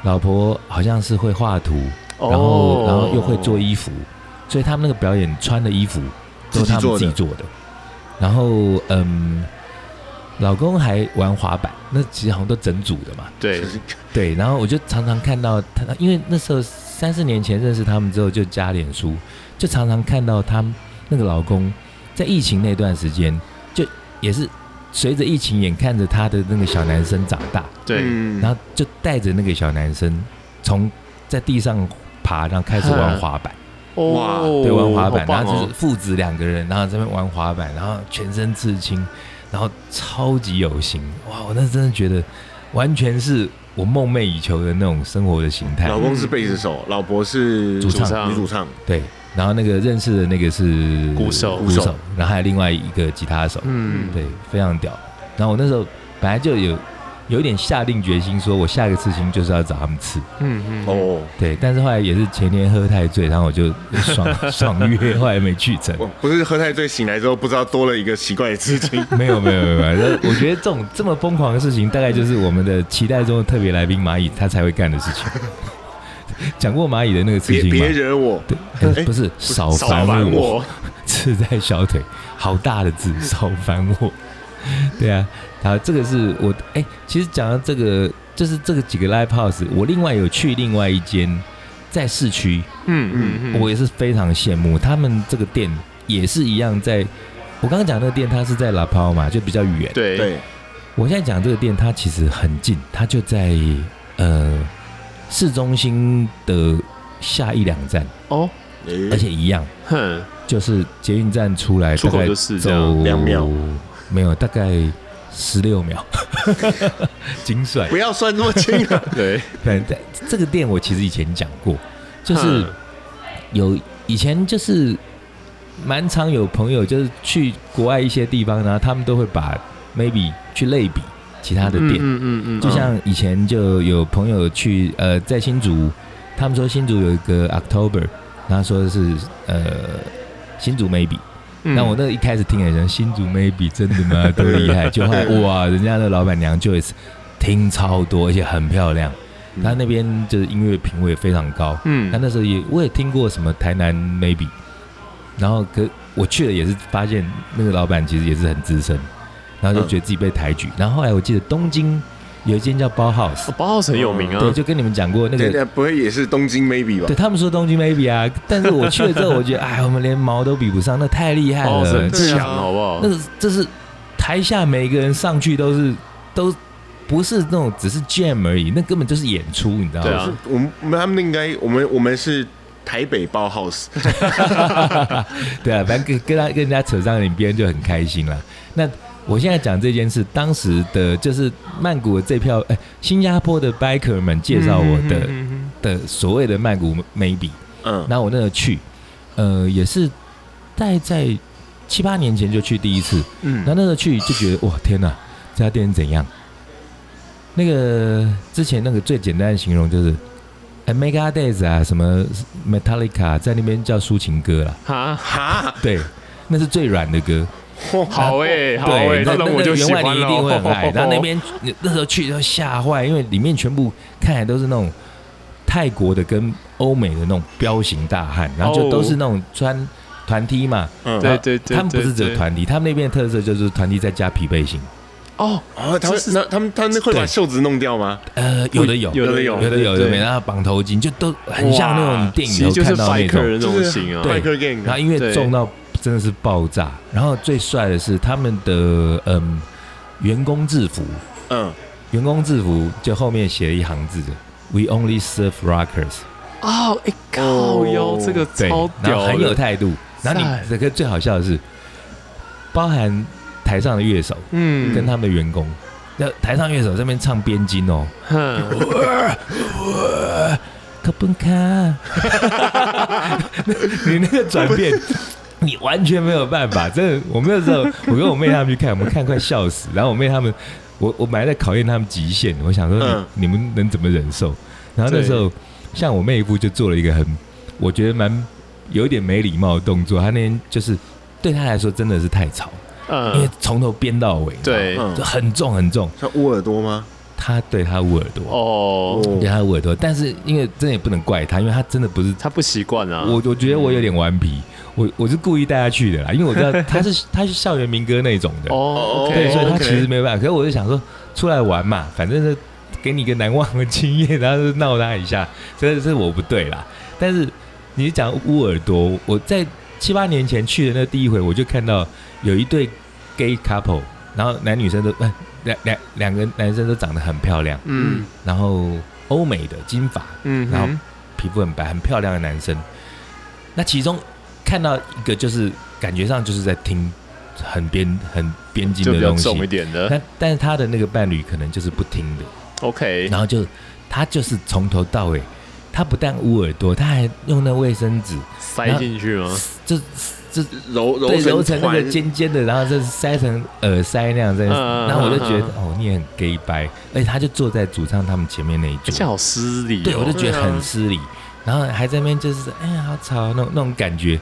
老婆好像是会画图，哦。然后然后又会做衣服，所以他们那个表演穿的衣服都是他们自己做的。然后嗯，老公还玩滑板，那其实好像都整组的嘛。对，对，然后我就常常看到他，因为那时候三四年前认识他们之后就加脸书，就常常看到他们那个老公在疫情那段时间，就也是随着疫情眼看着他的那个小男生长大，对，嗯。然后就带着那个小男生从在地上爬，然后开始玩滑板，哇哦，对，玩滑板，哦然后就是父子两个人，然后在那边玩滑板，然后全身刺青，然后超级有型，哇！我那真的觉得完全是我梦寐以求的那种生活的形态。老公是贝斯手，老婆是主唱唱女主唱。对，然后那个认识的那个是鼓手鼓手，然后还有另外一个吉他手，嗯，对，非常屌。然后我那时候本来就有有一点下定决心，说我下一个刺青就是要找他们刺，嗯嗯，哦，对。但是后来也是前天喝太醉，然后我就爽 爽约，后来没去成。我不是喝太醉醒来之后不知道多了一个奇怪的事情。没有没有没有没有，我觉得这种这么疯狂的事情，大概就是我们的期待中的特别来宾蚂蚁他才会干的事情。讲过蚂蚁的那个刺青吗别别？惹我，对，哎不是少少烦我，烦我，刺在小腿，好大的字，少烦我。对啊，好，这个是我哎、其实讲到这个，就是这个几个 live house，我另外有去另外一间在市区，嗯嗯嗯，我也是非常羡慕他们这个店也是一样在，我刚刚讲那个店，它是在拉泡嘛，就比较远。对。对，我现在讲这个店，它其实很近，它就在呃市中心的下一两站，哦，诶而且一样，哼，就是捷运站出来大概出口就是走两秒，没有，大概十六秒，精算不。要算那么清啊！对，反正这个店我其实以前讲过，就是有以前就是蛮常有朋友就是去国外一些地方，然后他们都会把 maybe 去类比其他的店，嗯嗯嗯，就像以前就有朋友去呃在新竹，他们说新竹有一个 October，然后说的是呃新竹 maybe，嗯那我那一开始听的人新竹 maybe 真的吗？多厉害！就后来哇，人家的老板娘 Joyce 听超多，而且很漂亮。她那边就是音乐品味非常高。嗯他那时候也我也听过什么台南 maybe，然后可我去了也是发现那个老板其实也是很资深，然后就觉得自己被抬举。然后后来我记得东京有一间叫包 house，包 house 很有名啊，对，就跟你们讲过那个。不会也是东京 maybe 吧对？他们说东京 maybe 啊，但是我去了之后，我觉得哎，我们连毛都比不上，那太厉害了很，强，好不好那？个这是台下每一个人上去都是都不是那种只是 jam 而已，那根本就是演出，你知道吗？对啊我们我们他们应该，我们我们是台北包 house，对啊，反正跟跟他跟人家扯上脸，别人就很开心了。那我现在讲这件事，当时的就是曼谷的这票，哎，新加坡的 biker 们介绍我的、的所谓的曼谷 maybe，嗯，然后我那个去，呃，也是大概在七八年前就去第一次，嗯然后那时候去就觉得哇天哪，这家店怎样？那个之前那个最简单的形容就是。哎 Mega Days 啊，什么 Metallica 在那边叫抒情歌啦，哈，哈，对，那是最软的歌。好哎，好哎，对，那那那我就那员外喜欢了你一定会很 爱。然后那边那时候去都吓坏，因为里面全部看起来都是那种泰国的跟欧美的那种彪形大汉，然后就哦都是那种穿团体嘛。嗯，对对对，他们不是只有团体他们那边的特色就是团体再加匹背心。哦，哦，他们那他们他们会把袖子弄掉吗？呃，有的有，有的有有的有，有的没，然后绑头巾就都很像那种电影里看到那种。的那种型啊，对然后音乐对重到真的是爆炸，然后最帅的是他们的嗯员工制服，嗯，员工制服就后面写了一行字：“We only serve rockers。哦，哎靠哟，这个”超，屌很有态度。然后你塞这个最好笑的是，包含台上的乐手嗯。跟他们的员工，那台上乐手这边唱边金哦，哼，可不卡，你那个转变。你完全没有办法，真的。我们那时候，我跟我妹他们去看，我们看快笑死。然后我妹他们，我我本来在考验他们极限，我想说你、嗯你们能怎么忍受？然后那时候，像我妹夫就做了一个很，我觉得蛮有一点没礼貌的动作。他那天就是对他来说真的是太吵，因为嗯，从头编到尾，对，嗯就很重很重。像捂耳朵吗？他对他捂耳朵，哦，对他捂耳朵，但是因为真的也不能怪他，因为他真的不是他不习惯啊，我我觉得我有点顽皮，我我是故意带他去的啦，因为我知道 他是他是校园民歌那种的，哦，对，OK，所以他其实没有办法。可是我就想说，出来玩嘛，反正是给你一个难忘的经验，然后就闹他一下，这这是我不对啦。但是你讲乌耳朵，我在七八年前去的那第一回，我就看到有一对 gay couple，然后男女生都呃两两两个男生都长得很漂亮，嗯然后欧美的金发，嗯，然后皮肤很白、很漂亮的男生。那其中看到一个，就是感觉上就是在听很边很边境的东西。较重一。点的。那但是他的那个伴侣可能就是不听的，，OK，然后就他就是从头到尾，他不但捂耳朵，他还用那卫生纸，塞进去吗？就就揉揉对揉成那个尖尖的，然后就是塞成耳塞那样在然后我就觉得嗯哦，你也很 gay 掰，而且他就坐在主唱他们前面那一桌，好失礼哦，对，我就觉得很失礼，然后还在那边就是哎呀好吵那种那种感觉，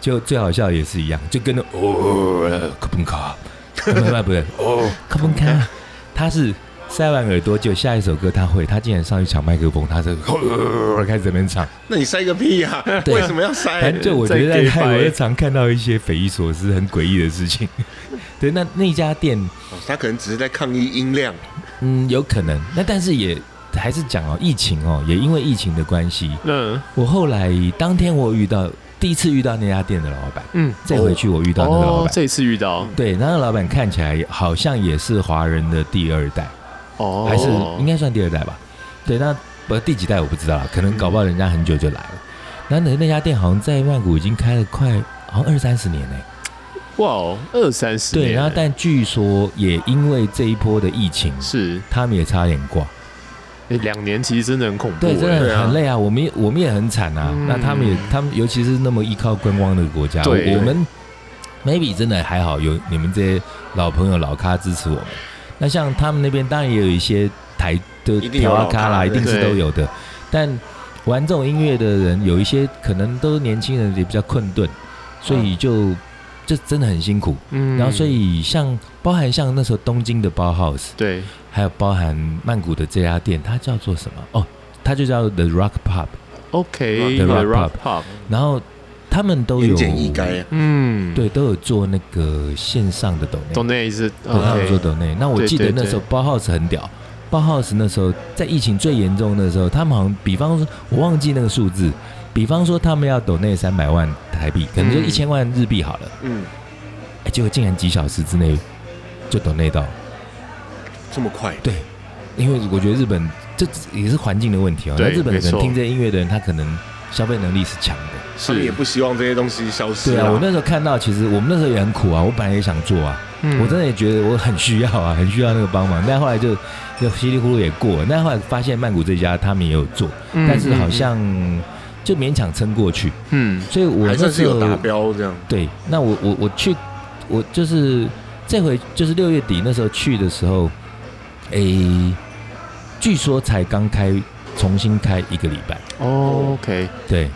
就最好笑的也是一样，就跟那哦可不卡，不不不对哦可不卡，他是塞完耳朵就下一首歌他会，他竟然上去抢麦克风，他是开始在那边唱，那你塞个屁呀！对为什么要塞反？正就我觉得在泰国常看到一些匪夷所思、很诡异的事情。对，那那家店哦他可能只是在抗议音量。嗯有可能，那但是也还是讲哦，疫情哦，也因为疫情的关系，嗯。我后来当天我遇到第一次遇到那家店的老板，嗯，再回去我遇到那个老板，哦这一次遇到。对，那个老板看起来好像也是华人的第二代，哦，还是应该算第二代吧？对，那不第几代我不知道了，可能搞不好人家很久就来了。那那那家店好像在曼谷已经开了快好像二三十年呢、哇哦，二三十对，年然后但据说也因为这一波的疫情，是。他们也差点挂。诶两年，其实真的很恐怖，对，真的很累啊！我们也我们也很惨啊。嗯那他们也，他们尤其是那么依靠观光的国家，对我们 maybe 真的还好，有你们这些老朋友老咖支持我们。那像他们那边当然也有一些台的一定有调啊咖啦，一定是都有的。但玩这种音乐的人，有一些可能都是年轻人，也比较困顿，所以就就真的很辛苦。嗯然后所以像包含像那时候东京的包 house，对还有包含曼谷的这家店，它叫做什么？哦，它就叫 The Rock Pub。，OK，The The Rock Rock Pub 然后他们都有言简意赅啊。嗯，对，都有做那个线上的抖内，抖内是对，他们做抖内。那我记得那时候包 house 很屌，包 house 那时候在疫情最严重的时候，他们好像比方说，我忘记那个数字，比方说他们要抖内三百万台币，可能就嗯一千万日币好了，嗯，哎，结果竟然几小时之内就抖内到，这么快？对，因为我觉得日本这也是环境的问题哦，那对日本可没错能听这音乐的人，他可能消费能力是强的。他们也不希望这些东西消失对啊，我那时候看到，其实我们那时候也很苦啊，我本来也想做啊，嗯我真的也觉得我很需要啊，很需要那个帮忙，但后来就就稀里糊涂也过了。但后来发现曼谷这家他们也有做，嗯但是好像就勉强撑过去。嗯所以我还那时候算是有达标这样。对，那我我我去，我就是这回就是六月底那时候去的时候，诶，据说才刚开，重新开一个礼拜。哦，OK，对，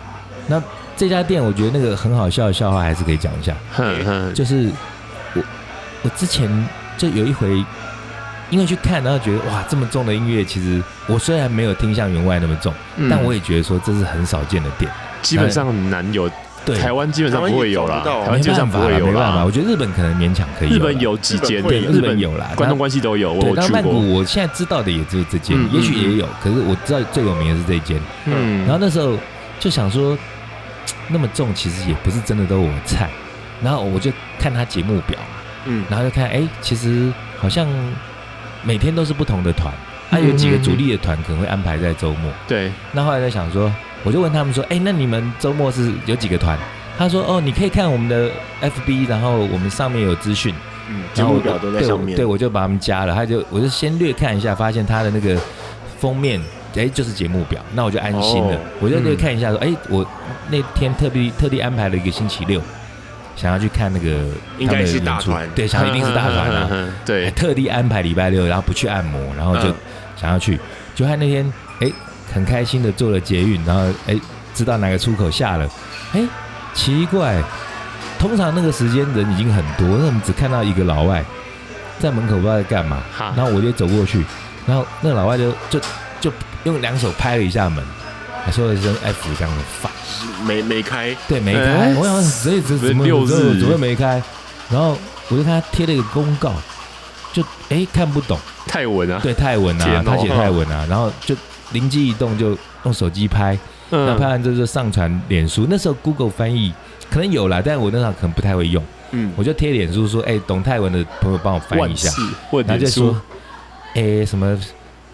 那这家店我觉得那个很好笑的笑话还是可以讲一下。哼哼，就是我我之前就有一回，因为去看，然后觉得哇，这么重的音乐，其实我虽然没有听像员外那么重，嗯但我也觉得说这是很少见的店。基本上很难有，对，台湾基本上不会有啦，台湾基本上不会有没办法，啦我，觉得日本可能勉强可以。日本有几间，日本有。日本有啦，关东关系都有，我对，有去过，但曼谷我现在知道的也只有这间，嗯也许也有，可是我知道最有名的是这一间。嗯，然后那时候就想说，那么重其实也不是真的都我的菜。然后我就看他节目表，嗯，然后就看，哎，其实好像每天都是不同的团，啊，有几个主力的团可能会安排在周末。对，那后来在想说，我就问他们说，哎，那你们周末是有几个团？他说，哦，你可以看我们的 FB，然后我们上面有资讯。嗯，节然后我目表都在对上面。我对，我就把他们加了，他就我就先略看一下，发现他的那个封面，哎，就是节目表，那我就安心了。哦我就略看一下，说，哎，我那天特地特地安排了一个星期六，想要去看那个应该是大团对，想要一定是大团啊，对，特地安排礼拜六，然后不去按摩，然后就嗯想要去，就看那天，哎，很开心的坐了捷运，然后哎，知道哪个出口下了，哎，奇怪，通常那个时间人已经很多，那我们只看到一个老外在门口不知道在干嘛，哈。然后我就走过去，然后那个老外就就就用两手拍了一下门，还说了一声 F 这样的发，没没开，对，没开，哎。我想所以这怎么怎么怎么会没开？然后我就看他贴了一个公告，就哎看不懂。泰文啊，对泰文啊他写泰文啊，然后就灵机一动就用手机拍，那拍嗯，完之后就上传脸书。那时候 Google 翻译可能有啦，但我那时候可能不太会用，嗯，我就贴脸书说，哎，懂泰文的朋友帮我翻译一下，然后就说，，哎，什么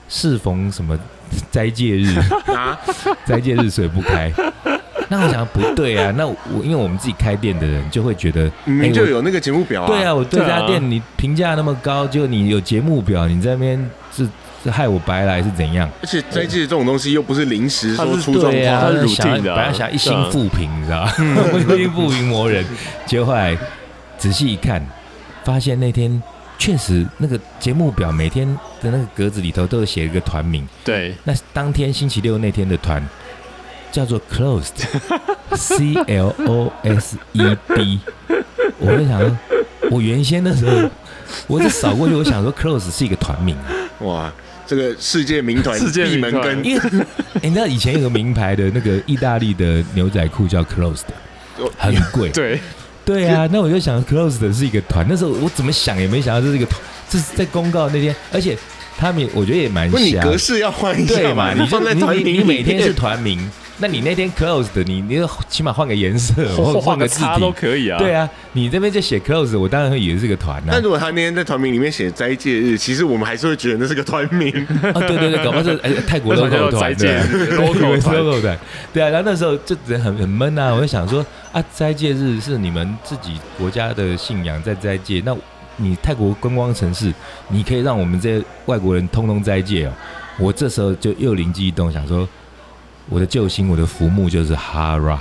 适逢什么斋戒日，啊，斋戒日水不开。那我想不对啊，那我因为我们自己开店的人就会觉得，明明就有那个节目表啊。对啊，我对对啊。家店你评价那么高，就你有节目表，你在那边是是害我白来是怎样？而且斋戒这种东西又不是临时它是说出状对啊，况，它是想要 routine 的啊本来想一心复平，你知道吧？一心复平魔人，结果后来仔细一看，发现那天确实那个节目表每天的那个格子里头都有写一个团名，对，那当天星期六那天的团叫做 Closed，C L O S E D。我就想说，我原先的时候，我是扫过去，我想说 Close 是一个团名啊，哇，这个世界名团世界名团。闭门羹，因为哎你知道以前有个名牌的那个意大利的牛仔裤叫 Closed，很贵。对，对啊，那我就想 Closed 是一个团，那时候我怎么想也没想到这是一个团，这是在公告那天，而且他们我觉得也蛮不，你瞎。格式要换一对嘛？下你你就你放在团名你你每天是团名，那你那天 close 的，你你起码换个颜色，或换换个字个叉都。可以啊。对啊，你这边就写 close，我当然会以为是个团呐但。如果他那天在团名里面写斋戒日，其实我们还是会觉得那是个团名。啊，对对对，搞不好是哎泰国 那 logo 叫团斋戒对 日 logo 团 logo 团，对啊，然后那时候就人很很闷啊，我就想说啊，斋戒日是你们自己国家的信仰在斋戒，那你泰国观光城市，你可以让我们这些外国人通通斋戒哦。我这时候就又灵机一动，想说我的救星，我的浮木就是 Rock，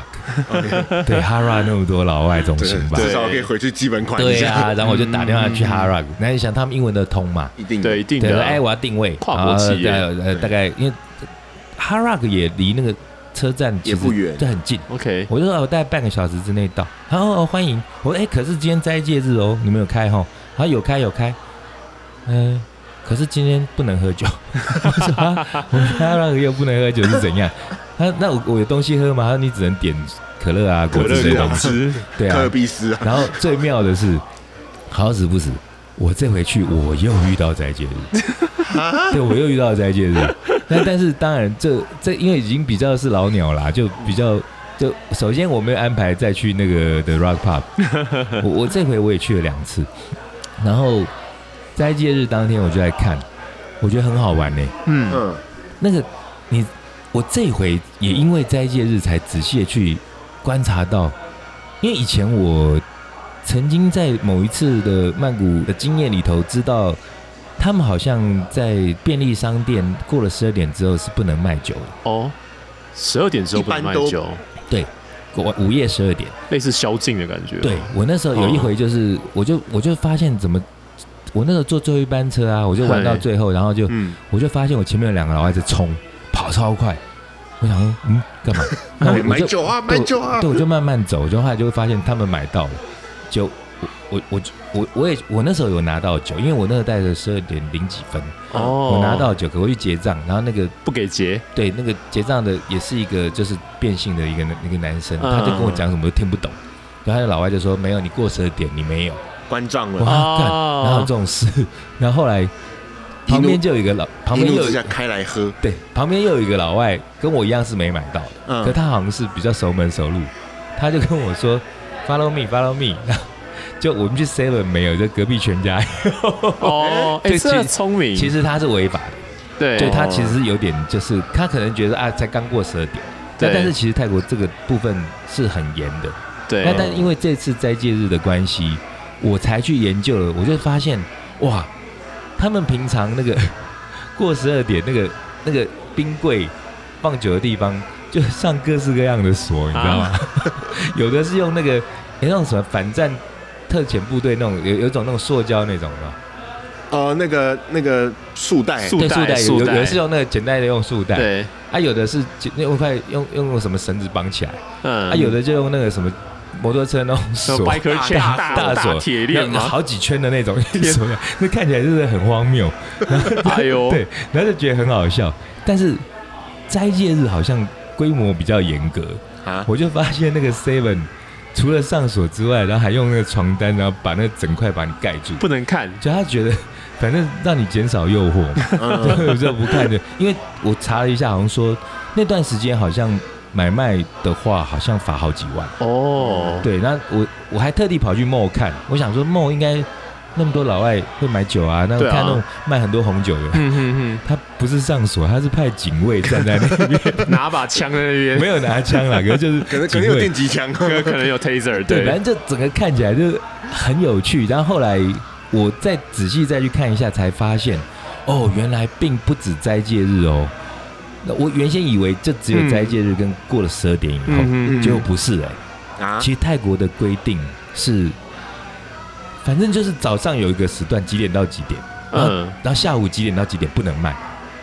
对 Rock 那么多老外总对行吧？至少可以回去基本款一下。对啊，然后我就打电话去 Rock，那你想他们英文的通嘛？一定对，一定对，的啊。哎，我要定位，跨国企业呃，大概因为 Hard Rock 也离那个车站也不远就很近。OK，我就说我大概半个小时之内到，然后、哦、欢迎我说哎，可是今天斋戒日哦，你们有开哈？他有开有开，嗯、可是今天不能喝酒。我说啊，我们又不能喝酒是怎样？他那我我有东西喝吗？他说你只能点可乐啊、果汁这些东西。汁，对啊可尔，必斯啊，然后最妙的是，好死不死，我这回去我又遇到斋戒日，对我又遇到斋戒日。那但是当然这这因为已经比较是老鸟啦，就比较就首先我没有安排再去那个的 Rock Pub，我我这回我也去了两次，然后斋戒日当天我就来看，我觉得很好玩呢、嗯，嗯，那个你我这回也因为斋戒日才仔细的去观察到，因为以前我曾经在某一次的曼谷的经验里头知道，他们好像在便利商店过了十二点之后是不能卖酒的，哦，十二点之后不能卖酒，午午夜十二点。类似宵禁的感觉。对我那时候有一回哦就是，我就我就发现怎么。我那时候坐最后一班车啊，我就玩到最后，然后就嗯，我就发现我前面有两个老外在冲，跑超快。我想说，嗯，干嘛？那我就酒啊，买酒啊对，，我就慢慢走，就后来就会发现他们买到了，就我我我我我也我那时候有拿到酒，因为我那个带着十二点零几分，哦，我拿到酒，可我去结账，然后那个不给结，对那个结账的也是一个就是变性的一个一个男生，嗯他就跟我讲什么都听不懂，然后他的老外就说没有，你过十二点你没有，关账哇了，干，哦哪有这种事？然后后来旁边就有一个老旁边又有怒之下开来喝，对旁边又有一个老外跟我一样是没买到的。可嗯，他好像是比较熟门熟路，他就跟我说 “follow me，follow me”，然后就我们去 Seven 没有，就隔壁全家。有。哦，哎，对这其聪明，其实他是违法的，对，就他其实有点就是他可能觉得啊，才刚过十二点，但对。但是其实泰国这个部分是很严的。对，那但因为这次斋戒日的关系，我才去研究了，我就发现哇，他们平常那个 过十二点那个那个冰柜放酒的地方，就上各式各样的锁，你知道吗？有的是用那个有那种什么反战特遣部队那种有有一种那种塑胶那种的，呃，那个那个束带，束带对束带有有有的是用那个简单的用束带，对，啊有的是用块用用什么绳子绑起来，嗯，啊有的就用那个什么摩托车那种锁。大 chain 大大锁。铁链好几圈的那种锁的，那看起来就是很荒谬。哎呦，对，然后就觉得很好笑。但是斋戒日好像规模比较严格，啊，我就发现那个 Seven 除了上锁之外，然后还用那个床单，然后把那整块把你盖住，不能看，就他觉得反正让你减少诱惑嘛，嗯。对，我就不看的。因为我查了一下，好像说那段时间好像买卖的话，好像罚好几万。哦，对，那我我还特地跑去 mall 看，我想说 mall 应该那么多老外会买酒啊，那我对啊。看那种卖很多红酒的，他不是上锁，他是派警卫站在那边，拿把枪在那边，没有拿枪啦，可是就是可能可能有电击枪，可可能有 taser，对，反，正这整个看起来就很有趣。然后后来我再仔细再去看一下，才发现哦，原来并不止斋戒日哦。那我原先以为就只有斋戒日跟过了十二点以后，嗯。结果不是哎、啊，其实泰国的规定是，反正就是早上有一个时段几点到几点，哼，嗯，然后下午几点到几点不能卖，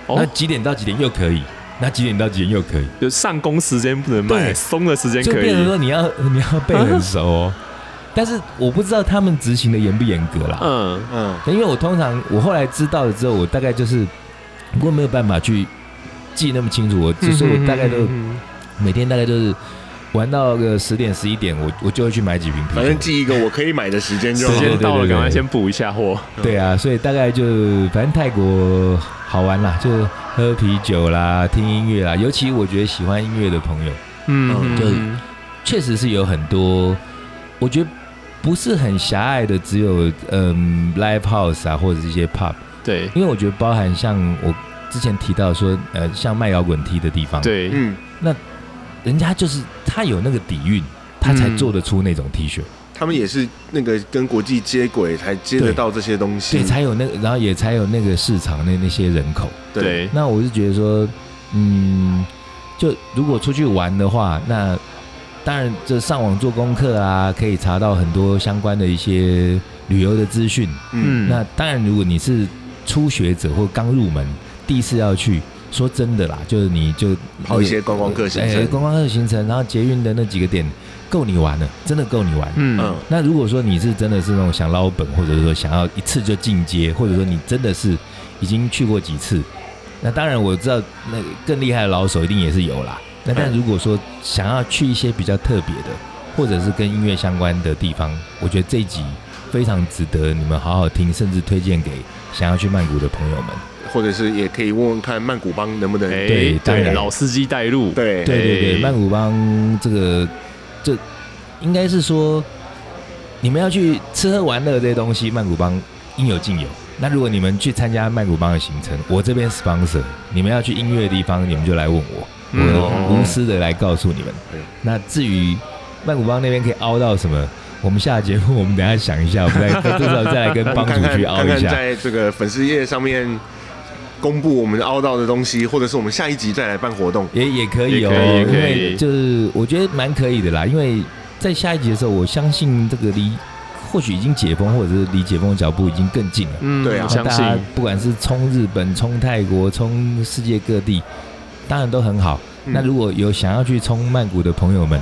然后哦，几点到几点又可以，那几点到几点又可以，就上工时间不能卖，对。松的时间可就变成，说你要 你要背很熟哦。但是我不知道他们执行的严不严格啦，嗯，嗯，因为我通常我后来知道了之后，我大概就是不过没有办法去记那么清楚，我所以我大概都嗯每天大概就是玩到个十点十一点，我我就会去买几瓶啤酒。反正记一个我可以买的时间就好时。间到了，赶快先补一下货。对啊，所以大概就反正泰国好玩啦，就喝啤酒啦，听音乐啦。尤其我觉得喜欢音乐的朋友，嗯，就确实是有很多，我觉得不是很狭隘的，只有嗯 live house 啊，或者是一些 pub，对因为我觉得包含像我之前提到说，呃，像卖摇滚梯的地方，，对，嗯，人家就是他有那个底蕴，他才嗯做得出那种 T 恤，他们也是那个跟国际接轨，才接得到这些东西。对，才有那个，然后也才有那个市场那那些人口。对，那我是觉得说，嗯，就如果出去玩的话，那当然这上网做功课啊，可以查到很多相关的一些旅游的资讯。嗯，嗯，那当然，如果你是初学者或刚入门，第一次要去，说真的啦，就是你就跑一些观光客行哎，程。观光客行程，然后捷运的那几个点够你玩了，真的够你玩。嗯嗯，那如果说你是真的是那种想捞本，或者是说想要一次就进阶，或者说你真的是已经去过几次，那当然我知道那个更厉害的老手一定也是有啦。那但如果说想要去一些比较特别的，或者是跟音乐相关的地方，我觉得这一集非常值得你们好好听，甚至推荐给想要去曼谷的朋友们。或者是也可以问问看曼谷帮能不能。哎，对当然老司机带路，对对对曼谷帮这个这应该是说，你们要去吃喝玩乐这些东西，曼谷帮应有尽有。那如果你们去参加曼谷帮的行程，我这边 sponsor，你们要去音乐的地方，你们就来问我，嗯我无私的来告诉你们对。那至于曼谷帮那边可以凹到什么，我们下节目我们等一下想一下，我们再 至少再来跟帮主去凹一下。在这个粉丝页上面公布我们凹到的东西，或者是我们下一集再来办活动。也也可以哦，也可以也因可以为就是我觉得蛮可以的啦，因为在下一集的时候，我相信这个离或许已经解封，或者是离解封的脚步已经更近了。嗯，对啊我相信大家不管是冲日本、冲泰国、冲世界各地，当然都很好。嗯那如果有想要去冲曼谷的朋友们，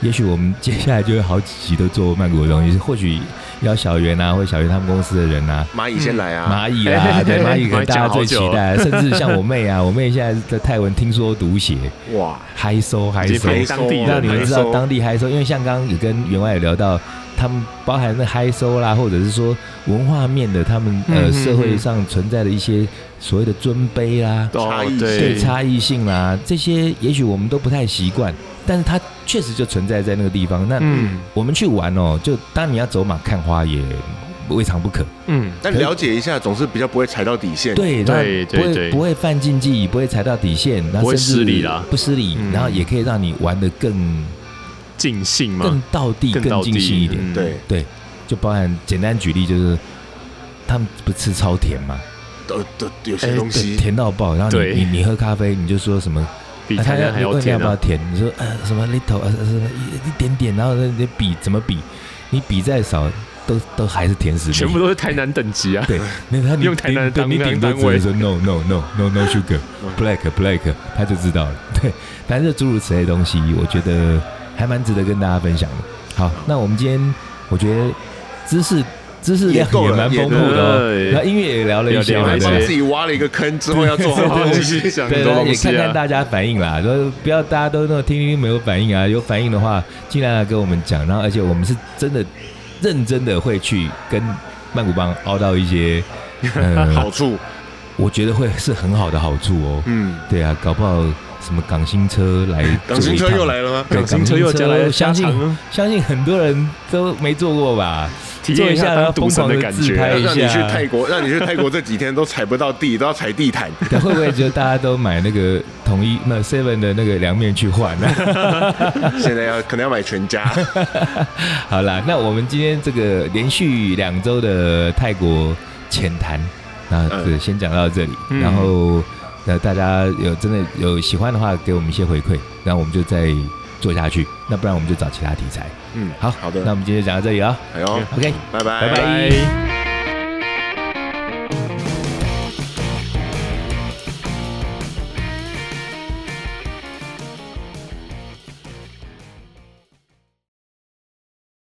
也许我们接下来就会好几集都做曼谷的东西，或许邀小袁啊，或者小袁他们公司的人啊，蚂蚁先来啊！蚂蚁啦，对蚂蚁可能 大家最期待，甚至像 我妹啊，我妹现在在泰文听说读写，哇，嗨搜嗨收，已经陪当地让你们知道当地嗨搜，因为像刚刚也跟员外有聊到，他们包含那嗨收啦，或者是说文化面的，他们呃社会上存在的一些所谓的尊卑啦，差异哦对对差异性啦，这些也许我们都不太习惯，但是它确实就存在在那个地方。那嗯我们去玩哦，就当你要走马看花也未尝不可。嗯，但了解一下，总是比较不会踩到底线。对，那不对对对会不会犯禁忌，不会踩到底线，然不会后甚至失礼啦不失礼，嗯然后也可以让你玩的更尽兴吗，更到地、更尽兴一点。嗯对，对，就包含简单举例，就是他们不吃超甜嘛，都都有些哎东西对甜到爆，然后你你你喝咖啡，你就说什么，比啊他台南还要问你甜啊，要不要甜？你说呃什么 little 呃什么一一点点，然后那你比怎么比？你比再少，都都还是甜食。全部都是台南等级啊，对，那他你用台南的当对你顶多单位只能说 no no no no no sugar 嗯 black black，他就知道了。对，反正就诸如此类的东西，我觉得还蛮值得跟大家分享的。好，那我们今天我觉得知识知识量也蛮丰富的哦，对然后音乐也聊了一些还帮自己挖了一个坑，之后要做好东继西。续讲对对，也很多东西啊，看看大家反应啦，说不要大家都那种听听没有反应啊，有反应的话尽量来跟我们讲，然后而且我们是真的认真的会去跟曼谷帮凹到一些，呃，好处，我觉得会是很好的好处哦。嗯，对啊，搞不好什么港星车来，港星车又，来了吗？对港星车又加来了相信相信很多人都没坐过吧？体验一下当赌神的感觉让你去泰国，让你去泰国 这几天都踩不到地，都要踩地毯。对会不会就大家都买那个统一那 seven 的那个凉面去换呢？现在要可能要买全家。好啦，那我们今天这个连续两周的泰国浅谈，那先讲到这里，嗯然后呃大家有真的有喜欢的话，给我们一些回馈，然后我们就再做下去，那不然我们就找其他题材。嗯，好，好的那我们今天就讲到这里啊哎呦，，OK，拜拜拜拜拜。